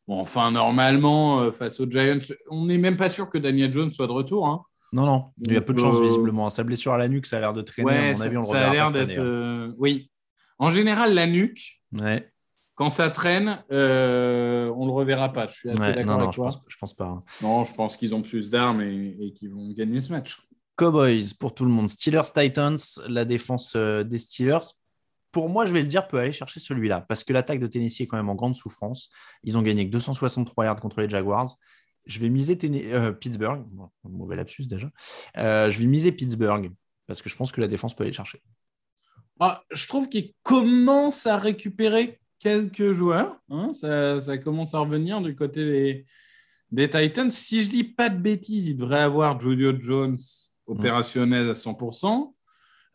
Bon, enfin, normalement, face aux Giants, on n'est même pas sûr que Daniel Jones soit de retour. hein. Non, non, il y a peu de chance, Euh, visiblement. Sa blessure à la nuque, ça a l'air de traîner. à mon ça, avis, on le ça reverra a l'air d'être. hein. euh, Oui. En général, la nuque, Ouais, quand ça traîne, euh, on ne le reverra pas. Je suis assez ouais, d'accord non, avec je toi. pense, je pense pas. hein. Non, je pense qu'ils ont plus d'armes et, et qu'ils vont gagner ce match. Cowboys pour tout le monde. Steelers, Titans, la défense des Steelers. Pour moi, je vais le dire, peut aller chercher celui-là parce que l'attaque de Tennessee est quand même en grande souffrance. Ils ont gagné que 263 yards contre les Jaguars. Je vais miser euh, Pittsburgh. Mauvais lapsus déjà. Euh, je vais miser Pittsburgh parce que je pense que la défense peut aller le chercher. Ah, je trouve qu'ils commencent à récupérer quelques joueurs. hein. Ça, commence à revenir du côté des, Titans. Si je dis pas de bêtises, il devrait avoir Julio Jones opérationnel à 100%.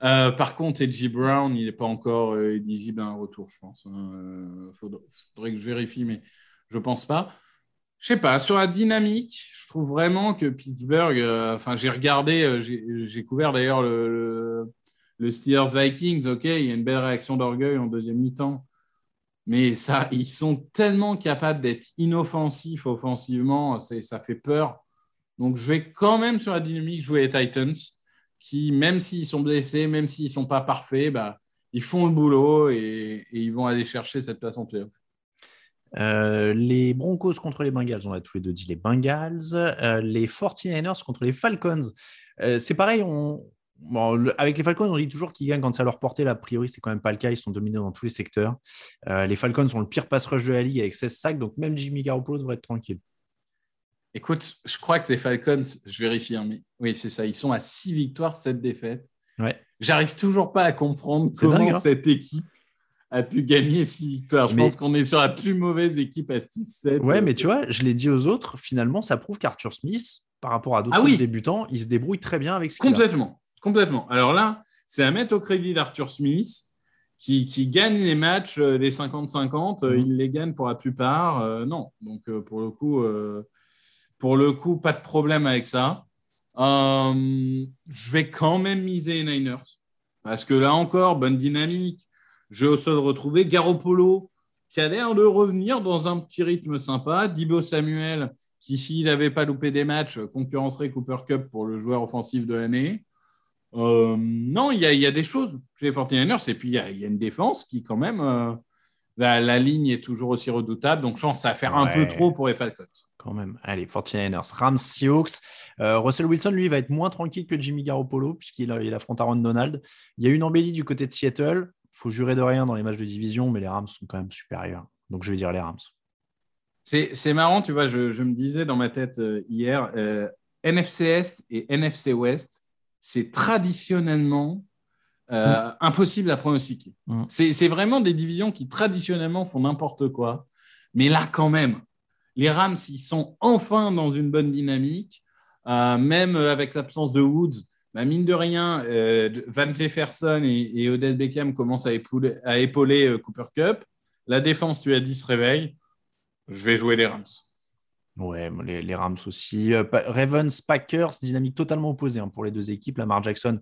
Euh, par contre, Edgy Brown, il n'est pas encore éligible à un retour, je pense. Il faudrait, faudrait que je vérifie, mais je pense pas. Je sais pas, sur la dynamique, je trouve vraiment que Pittsburgh, euh, enfin, j'ai regardé, euh, j'ai couvert d'ailleurs le, le, le Steelers Vikings, ok, il y a une belle réaction d'orgueil en deuxième mi-temps. Mais ça, ils sont tellement capables d'être inoffensifs offensivement, ça fait peur. Donc, je vais quand même sur la dynamique jouer les Titans, qui, même s'ils sont blessés, même s'ils ne sont pas parfaits, bah, ils font le boulot et, et ils vont aller chercher cette place en playoff. Euh, les Broncos contre les Bengals, on a tous les deux dit les Bengals. Euh, les 49ers contre les Falcons. Euh, c'est pareil, on... bon, le- avec les Falcons, on dit toujours qu'ils gagnent quand c'est à leur portée. Là, a priori, c'est quand même pas le cas. Ils sont dominés dans tous les secteurs. Les Falcons sont le pire pass rush de la ligue avec 16 sacs, donc même Jimmy Garoppolo devrait être tranquille. Écoute, je crois que les Falcons, je vérifie, hein, mais oui, c'est ça, ils sont à 6 victoires, 7 défaites. Ouais. J'arrive toujours pas à comprendre comment dingue, hein. cette équipe a pu gagner 6 victoires. Je Mais- pense qu'on est sur la plus mauvaise équipe à 6-7. Ouais, mais tu vois, je l'ai dit aux autres, finalement, ça prouve qu'Arthur Smith, par rapport à d'autres Ah oui. débutants, il se débrouille très bien avec ce. Complètement, complètement. Alors là, c'est à mettre au crédit d'Arthur Smith qui, qui gagne les matchs euh, des 50-50. euh, Mhm. Il les gagne pour la plupart. euh, non, donc euh, pour le coup, euh, pour le coup, pas de problème avec ça. Euh, je vais quand même miser les Niners parce que là encore, bonne dynamique. Jeu au sol retrouvé. Garoppolo qui a l'air de revenir dans un petit rythme sympa. Dibo Samuel qui, s'il n'avait pas loupé des matchs, concurrencerait Cooper Cup pour le joueur offensif de l'année. Euh, non, il y, a- il y a des choses chez les 49ers. Et puis, il y a, il y a une défense qui, quand même, euh, la, la ligne est toujours aussi redoutable. Donc, je pense que ça va faire un peu trop pour les Falcons. Quand même. Allez, 49ers, Rams, Seahawks. Euh, Russell Wilson, lui, va être moins tranquille que Jimmy Garoppolo, puisqu'il il affronte Aaron Donald. Il y a une embellie du côté de Seattle. Faut jurer de rien dans les matchs de division, mais les Rams sont quand même supérieurs. Donc, je vais dire les Rams. C'est marrant, tu vois, je, je me disais dans ma tête euh, hier, euh, NFC Est et NFC Ouest, c'est traditionnellement euh, impossible à pronostiquer. Mm. C'est vraiment des divisions qui traditionnellement font n'importe quoi. Mais là, quand même, les Rams, ils sont enfin dans une bonne dynamique, même avec l'absence de Woods. Bah, mine de rien, euh, Van Jefferson et, et Odell Beckham commencent à épauler, euh, Cooper Cup. La défense, tu as dit, se réveille. Je vais jouer les Rams. Ouais, les, Rams aussi. Euh, Ravens, Packers, dynamique totalement opposée hein, pour les deux équipes. Lamar Jackson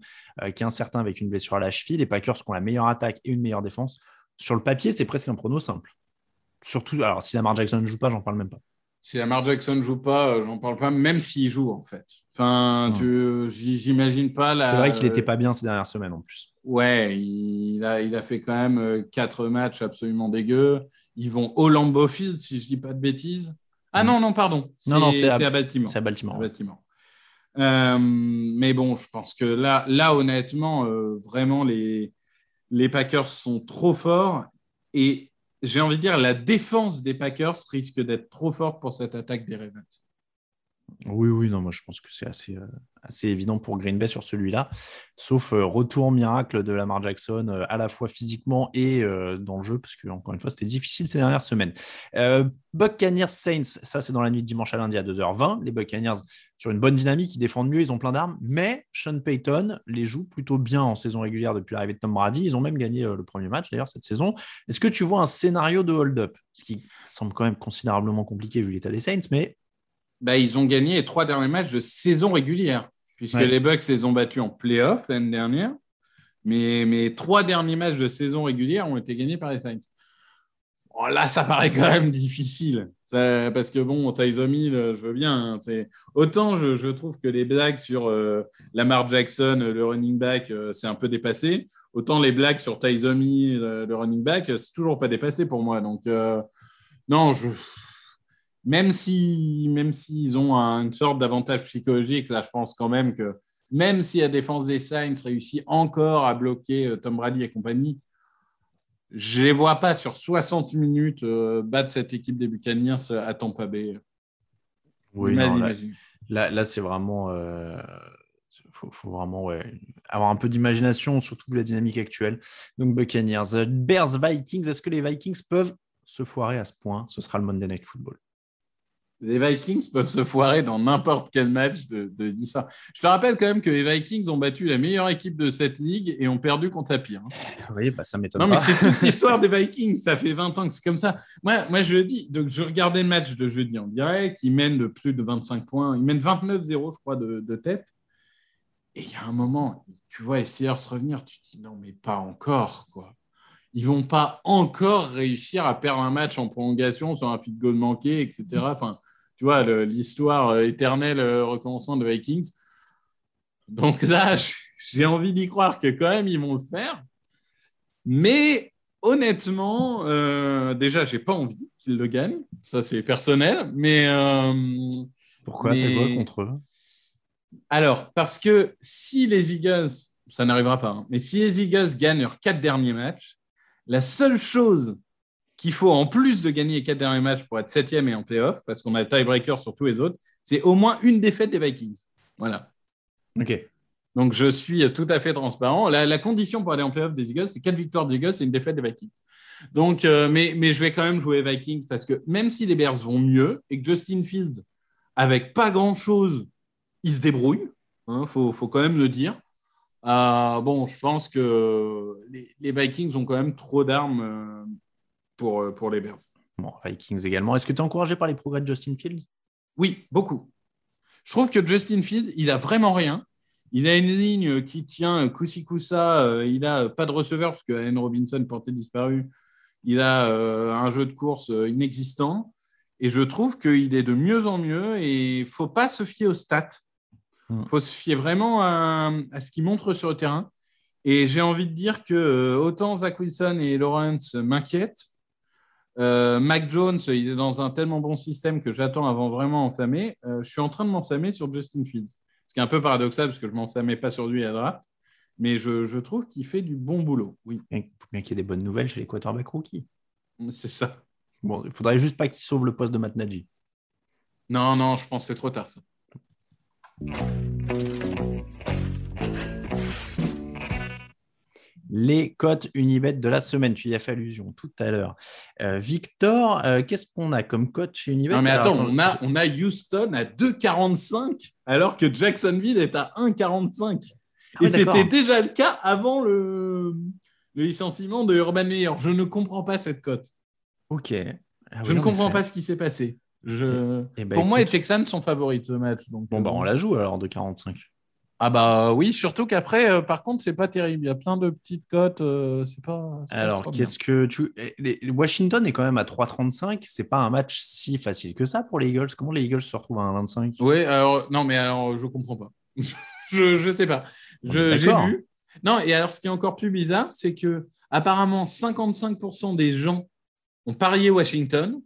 qui est incertain avec une blessure à la cheville. Les Packers qui ont la meilleure attaque et une meilleure défense. Sur le papier, c'est presque un prono simple. Surtout, alors si Lamar Jackson ne joue pas, j'en parle même pas. Si Lamar Jackson ne joue pas, euh, j'en parle pas, même s'il joue en fait. Enfin, j'imagine pas la. C'est vrai qu'il n'était pas bien ces dernières semaines en plus. Ouais, il a, il a fait quand même euh, quatre matchs absolument dégueux. Ils vont au Lambeau Field, si je dis pas de bêtises. Ah non, non, pardon. Non, non, c'est à- à Baltimore. C'est à Baltimore. À Baltimore. Euh, mais bon, je pense que là, là honnêtement, euh, vraiment, les, les Packers sont trop forts. Et j'ai envie de dire, la défense des Packers risque d'être trop forte pour cette attaque des Ravens. Oui, oui, non, moi je pense que c'est assez, euh, assez évident pour Green Bay sur celui-là. Sauf euh, retour miracle de Lamar Jackson, euh, à la fois physiquement et dans le jeu, parce que encore une fois, c'était difficile ces dernières semaines. Buccaneers Saints, ça c'est dans la nuit de dimanche à lundi à 2h20. Les Buccaneers sur une bonne dynamique, ils défendent mieux, ils ont plein d'armes, mais Sean Payton les joue plutôt bien en saison régulière depuis l'arrivée de Tom Brady. Ils ont même gagné euh, le premier match d'ailleurs cette saison. Est-ce que tu vois un scénario de hold-up Ce qui semble quand même considérablement compliqué vu l'état des Saints, mais Bah, ils ont gagné les trois derniers matchs de saison régulière, puisque Ouais. les Bucks les ont battus en playoff l'année dernière. Mais mes trois derniers matchs de saison régulière ont été gagnés par les Saints. Là, ça paraît quand même difficile. Parce que bon, Tyson Hill, euh, je veux bien. hein, autant je, trouve que les blagues sur euh, Lamar Jackson, euh, le running back, c'est un peu dépassé. Autant les blagues sur Tyson Hill, le running back, c'est toujours pas dépassé pour moi. Donc, non, même si même s'ils ont un- une sorte d'avantage psychologique, là, je pense quand même que même si la défense des Saints réussit encore à bloquer Tom Brady et compagnie, je les vois pas sur 60 minutes euh, battre cette équipe des Buccaneers à Tampa Bay. oui, non, là-. Là, là c'est vraiment. Il faut, faut vraiment ouais, avoir un peu d'imagination, surtout vu la dynamique actuelle. Donc, Buccaneers. Euh, Bears, Vikings. Est-ce que les Vikings peuvent se foirer à ce point? Ce sera le Monday Night Football. Les Vikings peuvent se foirer dans n'importe quel match de, de 10 ans. Je te rappelle quand même que les Vikings ont battu la meilleure équipe de cette ligue et ont perdu contre la pire. hein. Oui, bah, ça m'étonne Non, mais pas. c'est toute l'histoire des Vikings. Ça fait 20 ans que c'est comme ça. Moi, moi, je le dis. Donc, je regardais le match de jeudi en direct. Ils mènent de plus de 25 points. Ils mènent 29-0, je crois, de, de tête. Et il y a un moment, tu vois Steelers revenir. Tu te dis non, mais pas encore, quoi. Ils vont pas encore réussir à perdre un match en prolongation sur un feed goal manqué, etc. Enfin, tu vois, l'histoire euh, éternelle euh, recommençant de Vikings. Donc là, j'ai envie d'y croire que quand même, ils vont le faire. Mais honnêtement, euh, déjà, j'ai pas envie qu'ils le gagnent. Ça, c'est personnel. Mais. euh, Pourquoi Mais- quoi contre eux? Alors, parce que si les Eagles, ça n'arrivera pas, hein, mais si les Eagles gagnent leurs quatre derniers matchs, la seule chose qu'il faut en plus de gagner les quatre derniers matchs pour être septième et en playoff, parce qu'on a tiebreaker sur tous les autres, c'est au moins une défaite des Vikings. Voilà. Ok. Donc, je suis tout à fait transparent. La, la condition pour aller en playoff des Eagles, c'est quatre victoires des Eagles et une défaite des Vikings. Donc, euh, mais, mais je vais quand même jouer Vikings parce que même si les Bears vont mieux et que Justin Fields, avec pas grand-chose, il se débrouille, il faut, faut quand même le dire. Euh, bon, je pense que les, les Vikings ont quand même trop d'armes euh, pour, euh, pour les Bears. Bon, Vikings également. Est-ce que tu es encouragé par les progrès de Justin Fields Oui, beaucoup. Je trouve que Justin Fields, il a vraiment rien. Il a une ligne qui tient coussi coussa. euh, Il a pas de receveur parce que Allen Robinson portait disparu. Il a euh, un jeu de course inexistant. Et je trouve qu'il est de mieux en mieux. Et il faut pas se fier aux stats. Il Mm. faut se fier vraiment à, à ce qu'il montre sur le terrain. Et j'ai envie de dire que autant Zach Wilson et Lawrence m'inquiètent, euh, Mac Jones, il est dans un tellement bon système que j'attends avant vraiment enflammer. Euh, je suis en train de m'enflammer sur Justin Fields. Ce qui est un peu paradoxal parce que je ne m'enflammais pas sur lui à draft. Mais je, je trouve qu'il fait du bon boulot. Oui, Il faut bien qu'il y ait des bonnes nouvelles chez les quarterbacks rookies. c'est ça. Bon, il faudrait juste pas qu'il sauve le poste de Matt Nagy. Non, non, je pense que c'est trop tard ça. Les cotes Unibet de la semaine, tu y as fait allusion tout à l'heure. Euh, Victor, euh, qu'est-ce qu'on a comme cote chez Unibet? Non, mais Alors, attends, on a, on a Houston à 2,45 alors que Jacksonville est à 1,45. Ah Et c'était déjà le cas avant le, le licenciement de Urban Meyer. Je ne comprends pas cette cote. Ok. Ah Je oui, ne en comprends pas ce qui s'est passé. Je... Eh ben, Pour moi, les. Texans sont favoris de ce match. Donc, Bon, bah, euh, on la joue alors de 45. Ah bah oui, surtout qu'après, euh, par contre, c'est pas terrible. Il y a plein de petites cotes. euh, c'est pas. c'est Alors, qu'est-ce que tu. les- les- Washington est quand même à 3,35. C'est pas un match si facile que ça pour les Eagles. Comment les Eagles se retrouvent à 1,25 Oui, alors non, mais alors je comprends pas. je je sais pas. Je- J'ai vu. Non, et alors ce qui est encore plus bizarre, c'est que apparemment 55% des gens ont parié Washington.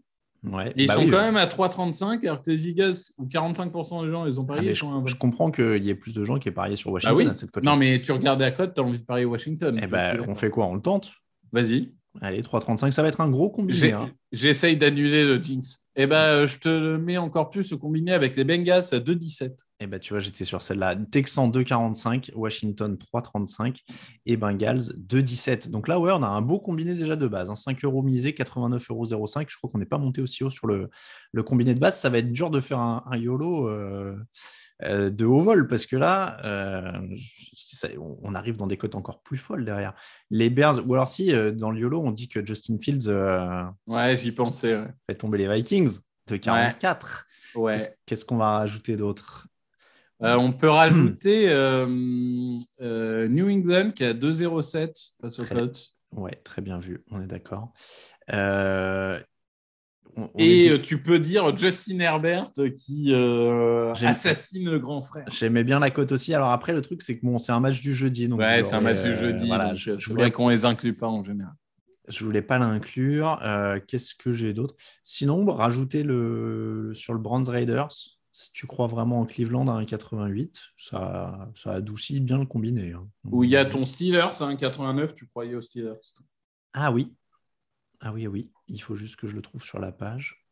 Ouais. Et ils bah sont oui, quand ouais. même à 3,35, alors que les Eagles, où 45% des gens les ont Ah, ils je, sont à je comprends qu'il y ait plus de gens qui aient parié sur Bah Washington oui. à cette cote. Non, mais tu regardes la cote, tu as envie de parier Washington. Eh suis on fait quoi On le tente? Vas-y. Allez, 3,35. Ça va être un gros combiné. Hein. J'essaye d'annuler le Jinx. Eh ben, je te le mets encore plus au combiné avec les Bengals à 2,17. Eh ben, tu vois, j'étais sur celle-là. Texan 2,45, Washington 3,35 et Bengals 2,17. Donc là, ouais, on a un beau combiné déjà de base. hein. 5 euros misés, 89,05 euros. Je crois qu'on n'est pas monté aussi haut sur le, le combiné de base. Ça va être dur de faire un, un YOLO euh, euh, de haut vol parce que là, euh, ça- on, on arrive dans des cotes encore plus folles derrière. Les Bears, ou alors si, dans le YOLO, on dit que Justin Fields Ouais, j'y pensais. Ouais. fait tomber les Vikings de 44. Ouais. Qu'est-ce- Qu'est-ce qu'on va rajouter d'autre? Euh, on peut rajouter euh, euh, New England qui à 2,07 face aux Colts. Ouais, très bien vu, on est d'accord. Et tu peux dire Justin Herbert qui assassine le grand frère. J'aimais bien la cote aussi. Alors après, le truc, c'est que bon, c'est un match du jeudi. Donc Ouais, c'est un match du jeudi. voilà, je, je voulais, qu'on les inclut pas en général. je voulais pas l'inclure. Qu'est-ce que j'ai d'autre? Sinon, rajouter le, sur le Brands Raiders. Si tu crois vraiment en Cleveland à 1,88, ça, ça adoucit bien le combiné. hein. Où il y a ton Steelers, hein, 89, tu croyais aux Steelers. Ah oui. Ah oui, oui. Il faut juste que je le trouve sur la page.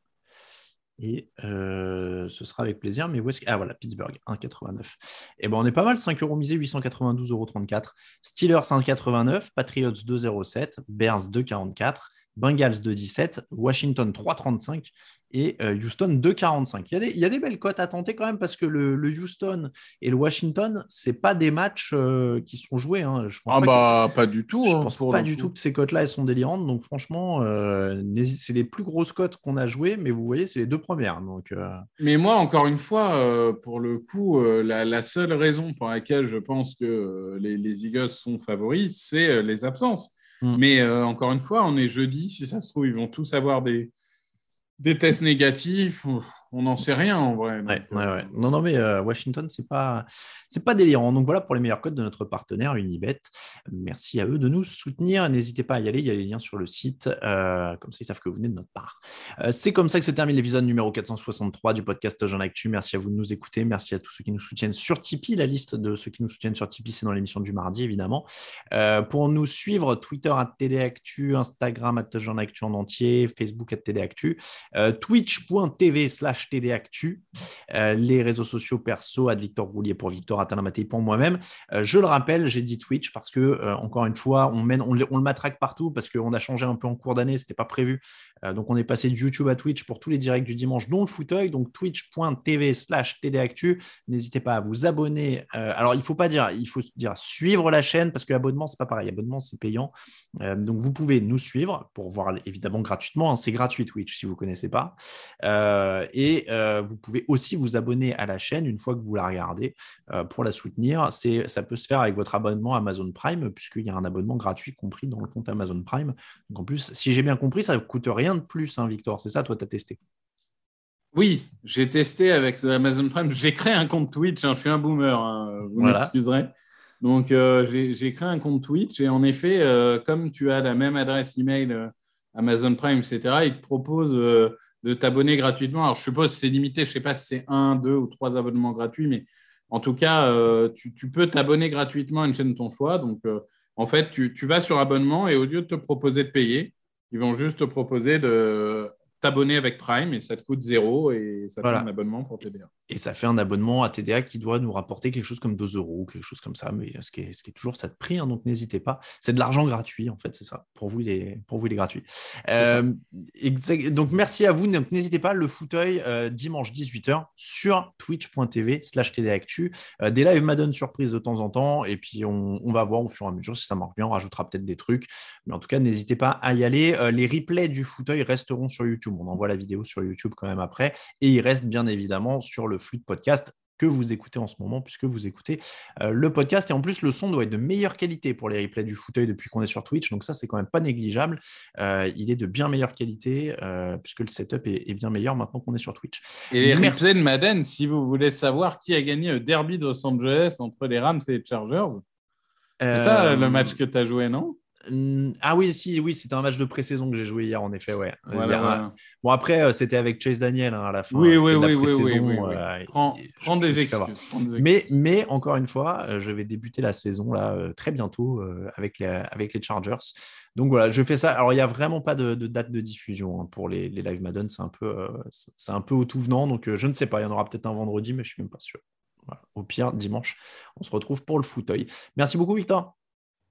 Et euh, ce sera avec plaisir. Mais où est-ce que... Ah voilà, Pittsburgh, 1,89. Et ben on est pas mal, 5 euros misés, 892,34 euros. Steelers 1,89, Patriots 2,07, Bears 2,44, Bengals 2,17, Washington 3,35 et euh, Houston 2,45. Il il y a des belles cotes à tenter quand même parce que le, le Houston et le Washington, c'est pas des matchs euh, qui sont joués. hein. Je pense Ah pas que- bah, pas du tout. je hein, pense pour pas du coup. tout que ces cotes-là, elles sont délirantes. Donc, franchement, euh, c'est les plus grosses cotes qu'on a jouées, mais vous voyez, c'est les deux premières. Donc, euh, Mais moi, encore une fois, pour le coup, la, la seule raison pour laquelle je pense que les, les Eagles sont favoris, c'est les absences. Mm. Mais euh, encore une fois, on est jeudi. Si ça se trouve, ils vont tous avoir des, des tests négatifs. On n'en sait rien en vrai. Ouais, ouais, ouais. Non, non, mais euh, Washington, c'est pas, c'est pas délirant. Donc voilà pour les meilleurs codes de notre partenaire Unibet. Merci à eux de nous soutenir. N'hésitez pas à y aller. Il y a les liens sur le site. euh, comme ça, ils savent que vous venez de notre part. Euh, c'est comme ça que se termine l'épisode numéro 463 du podcast Jean Actu. Merci à vous de nous écouter. Merci à tous ceux qui nous soutiennent sur Tipeee. La liste de ceux qui nous soutiennent sur Tipeee, c'est dans l'émission du mardi, évidemment. Euh, pour nous suivre, Twitter à TDActu, Instagram à Jean Actu en entier, Facebook à TDActu, euh, twitch.tv slash TDActu, euh, les réseaux sociaux perso à Victor Roulier pour Victor Atalamatei pour moi-même. Euh, je le rappelle, j'ai dit Twitch parce que, euh, encore une fois, on, mène, on, le- matraque partout parce qu'on a changé un peu en cours d'année, c'était pas prévu. Donc, on est passé de YouTube à Twitch pour tous les directs du dimanche, dont le fauteuil. Donc, twitch.tv slash TDActu. N'hésitez pas à vous abonner. Alors, il faut pas dire, il faut dire suivre la chaîne parce que l'abonnement, c'est pas pareil. Abonnement, c'est payant. Donc, vous pouvez nous suivre pour voir évidemment gratuitement. hein. c'est gratuit Twitch si vous connaissez pas. Euh, et euh, vous pouvez aussi vous abonner à la chaîne une fois que vous la regardez euh, pour la soutenir. C'est, ça peut se faire avec votre abonnement Amazon Prime, puisqu'il y a un abonnement gratuit compris dans le compte Amazon Prime. Donc en plus, si j'ai bien compris, ça ne coûte rien de plus, hein, Victor. C'est ça, toi, tu as testé? Oui, j'ai testé avec Amazon Prime. J'ai créé un compte Twitch. hein, je suis un boomer, hein, vous Voilà. m'excuserez. Donc, euh, j'ai j'ai créé un compte Twitch et en effet, euh, comme tu as la même adresse email euh, Amazon Prime, etc., ils te proposent euh, de t'abonner gratuitement. Alors, je suppose que c'est limité. Je ne sais pas si c'est un, deux ou trois abonnements gratuits, mais en tout cas, euh, tu, peux t'abonner gratuitement à une chaîne de ton choix. Donc, euh, en fait, tu vas sur abonnement et au lieu de te proposer de payer, ils vont juste te proposer de t'abonner avec Prime et ça te coûte zéro et ça Voilà. fait un abonnement pour TDA. Et ça fait un abonnement à TDA qui doit nous rapporter quelque chose comme 2 euros, quelque chose comme ça, mais ce qui est, ce qui est toujours ça de prix, hein, donc n'hésitez pas. C'est de l'argent gratuit, en fait, c'est ça. Pour vous, il est, pour vous, il est gratuit. Euh, exact- donc merci à vous. N'hésitez pas, le fauteuil, euh, dimanche 18h sur twitch.tv slash TDActu. Euh, des lives Madden surprise de temps en temps, et puis on, on va voir au fur et à mesure si ça marche bien, on rajoutera peut-être des trucs. Mais en tout cas, n'hésitez pas à y aller. Euh, les replays du fauteuil resteront sur YouTube. On envoie la vidéo sur YouTube quand même après. Et il reste bien évidemment sur le flux de podcast que vous écoutez en ce moment, puisque vous écoutez euh, le podcast. Et en plus, le son doit être de meilleure qualité pour les replays du fauteuil depuis qu'on est sur Twitch. Donc ça, c'est quand même pas négligeable. Euh, il est de bien meilleure qualité, euh, puisque le setup est, est bien meilleur maintenant qu'on est sur Twitch. Et les Merci. replays de Madden, si vous voulez savoir qui a gagné le derby de Los Angeles entre les Rams et les Chargers, c'est ça le match que tu as joué, non? Ah oui, si, oui, c'était un match de pré-saison que j'ai joué hier, en effet, ouais. Voilà, Hier, voilà. Bon, après, euh, c'était avec Chase Daniel hein, à la fin. Oui, C'était oui, la oui, oui, oui, oui, euh, Prends, des excuses. prends des Mais, excuses. mais encore une fois, euh, je vais débuter la saison là euh, très bientôt avec, les, avec les Chargers. Donc voilà, je fais ça. Alors il n'y a vraiment pas de, de date de diffusion hein, pour les, les live Madden. C'est un peu, euh, c'est un peu au tout venant. Donc euh, je ne sais pas. Il y en aura peut-être un vendredi, mais je suis même pas sûr. Voilà. Au pire, dimanche, on se retrouve pour le fauteuil. Merci beaucoup, Victor.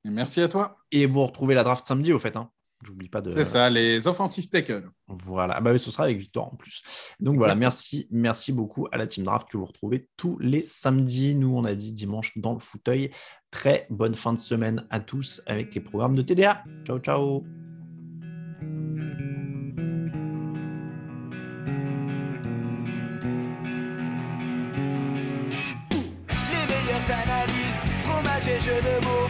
Merci à toi. Et vous retrouvez la draft samedi, au fait. Hein. J'oublie pas de. C'est ça, les offensive tackles. Voilà, Ah bah oui, ce sera avec Victor en plus. Donc voilà, merci, merci beaucoup à la Team Draft que vous retrouvez tous les samedis. Nous, on a dit dimanche dans le fauteuil. Très bonne fin de semaine à tous avec les programmes de TDA. Ciao, ciao. Les meilleures analyses, fromage et jeux de mots,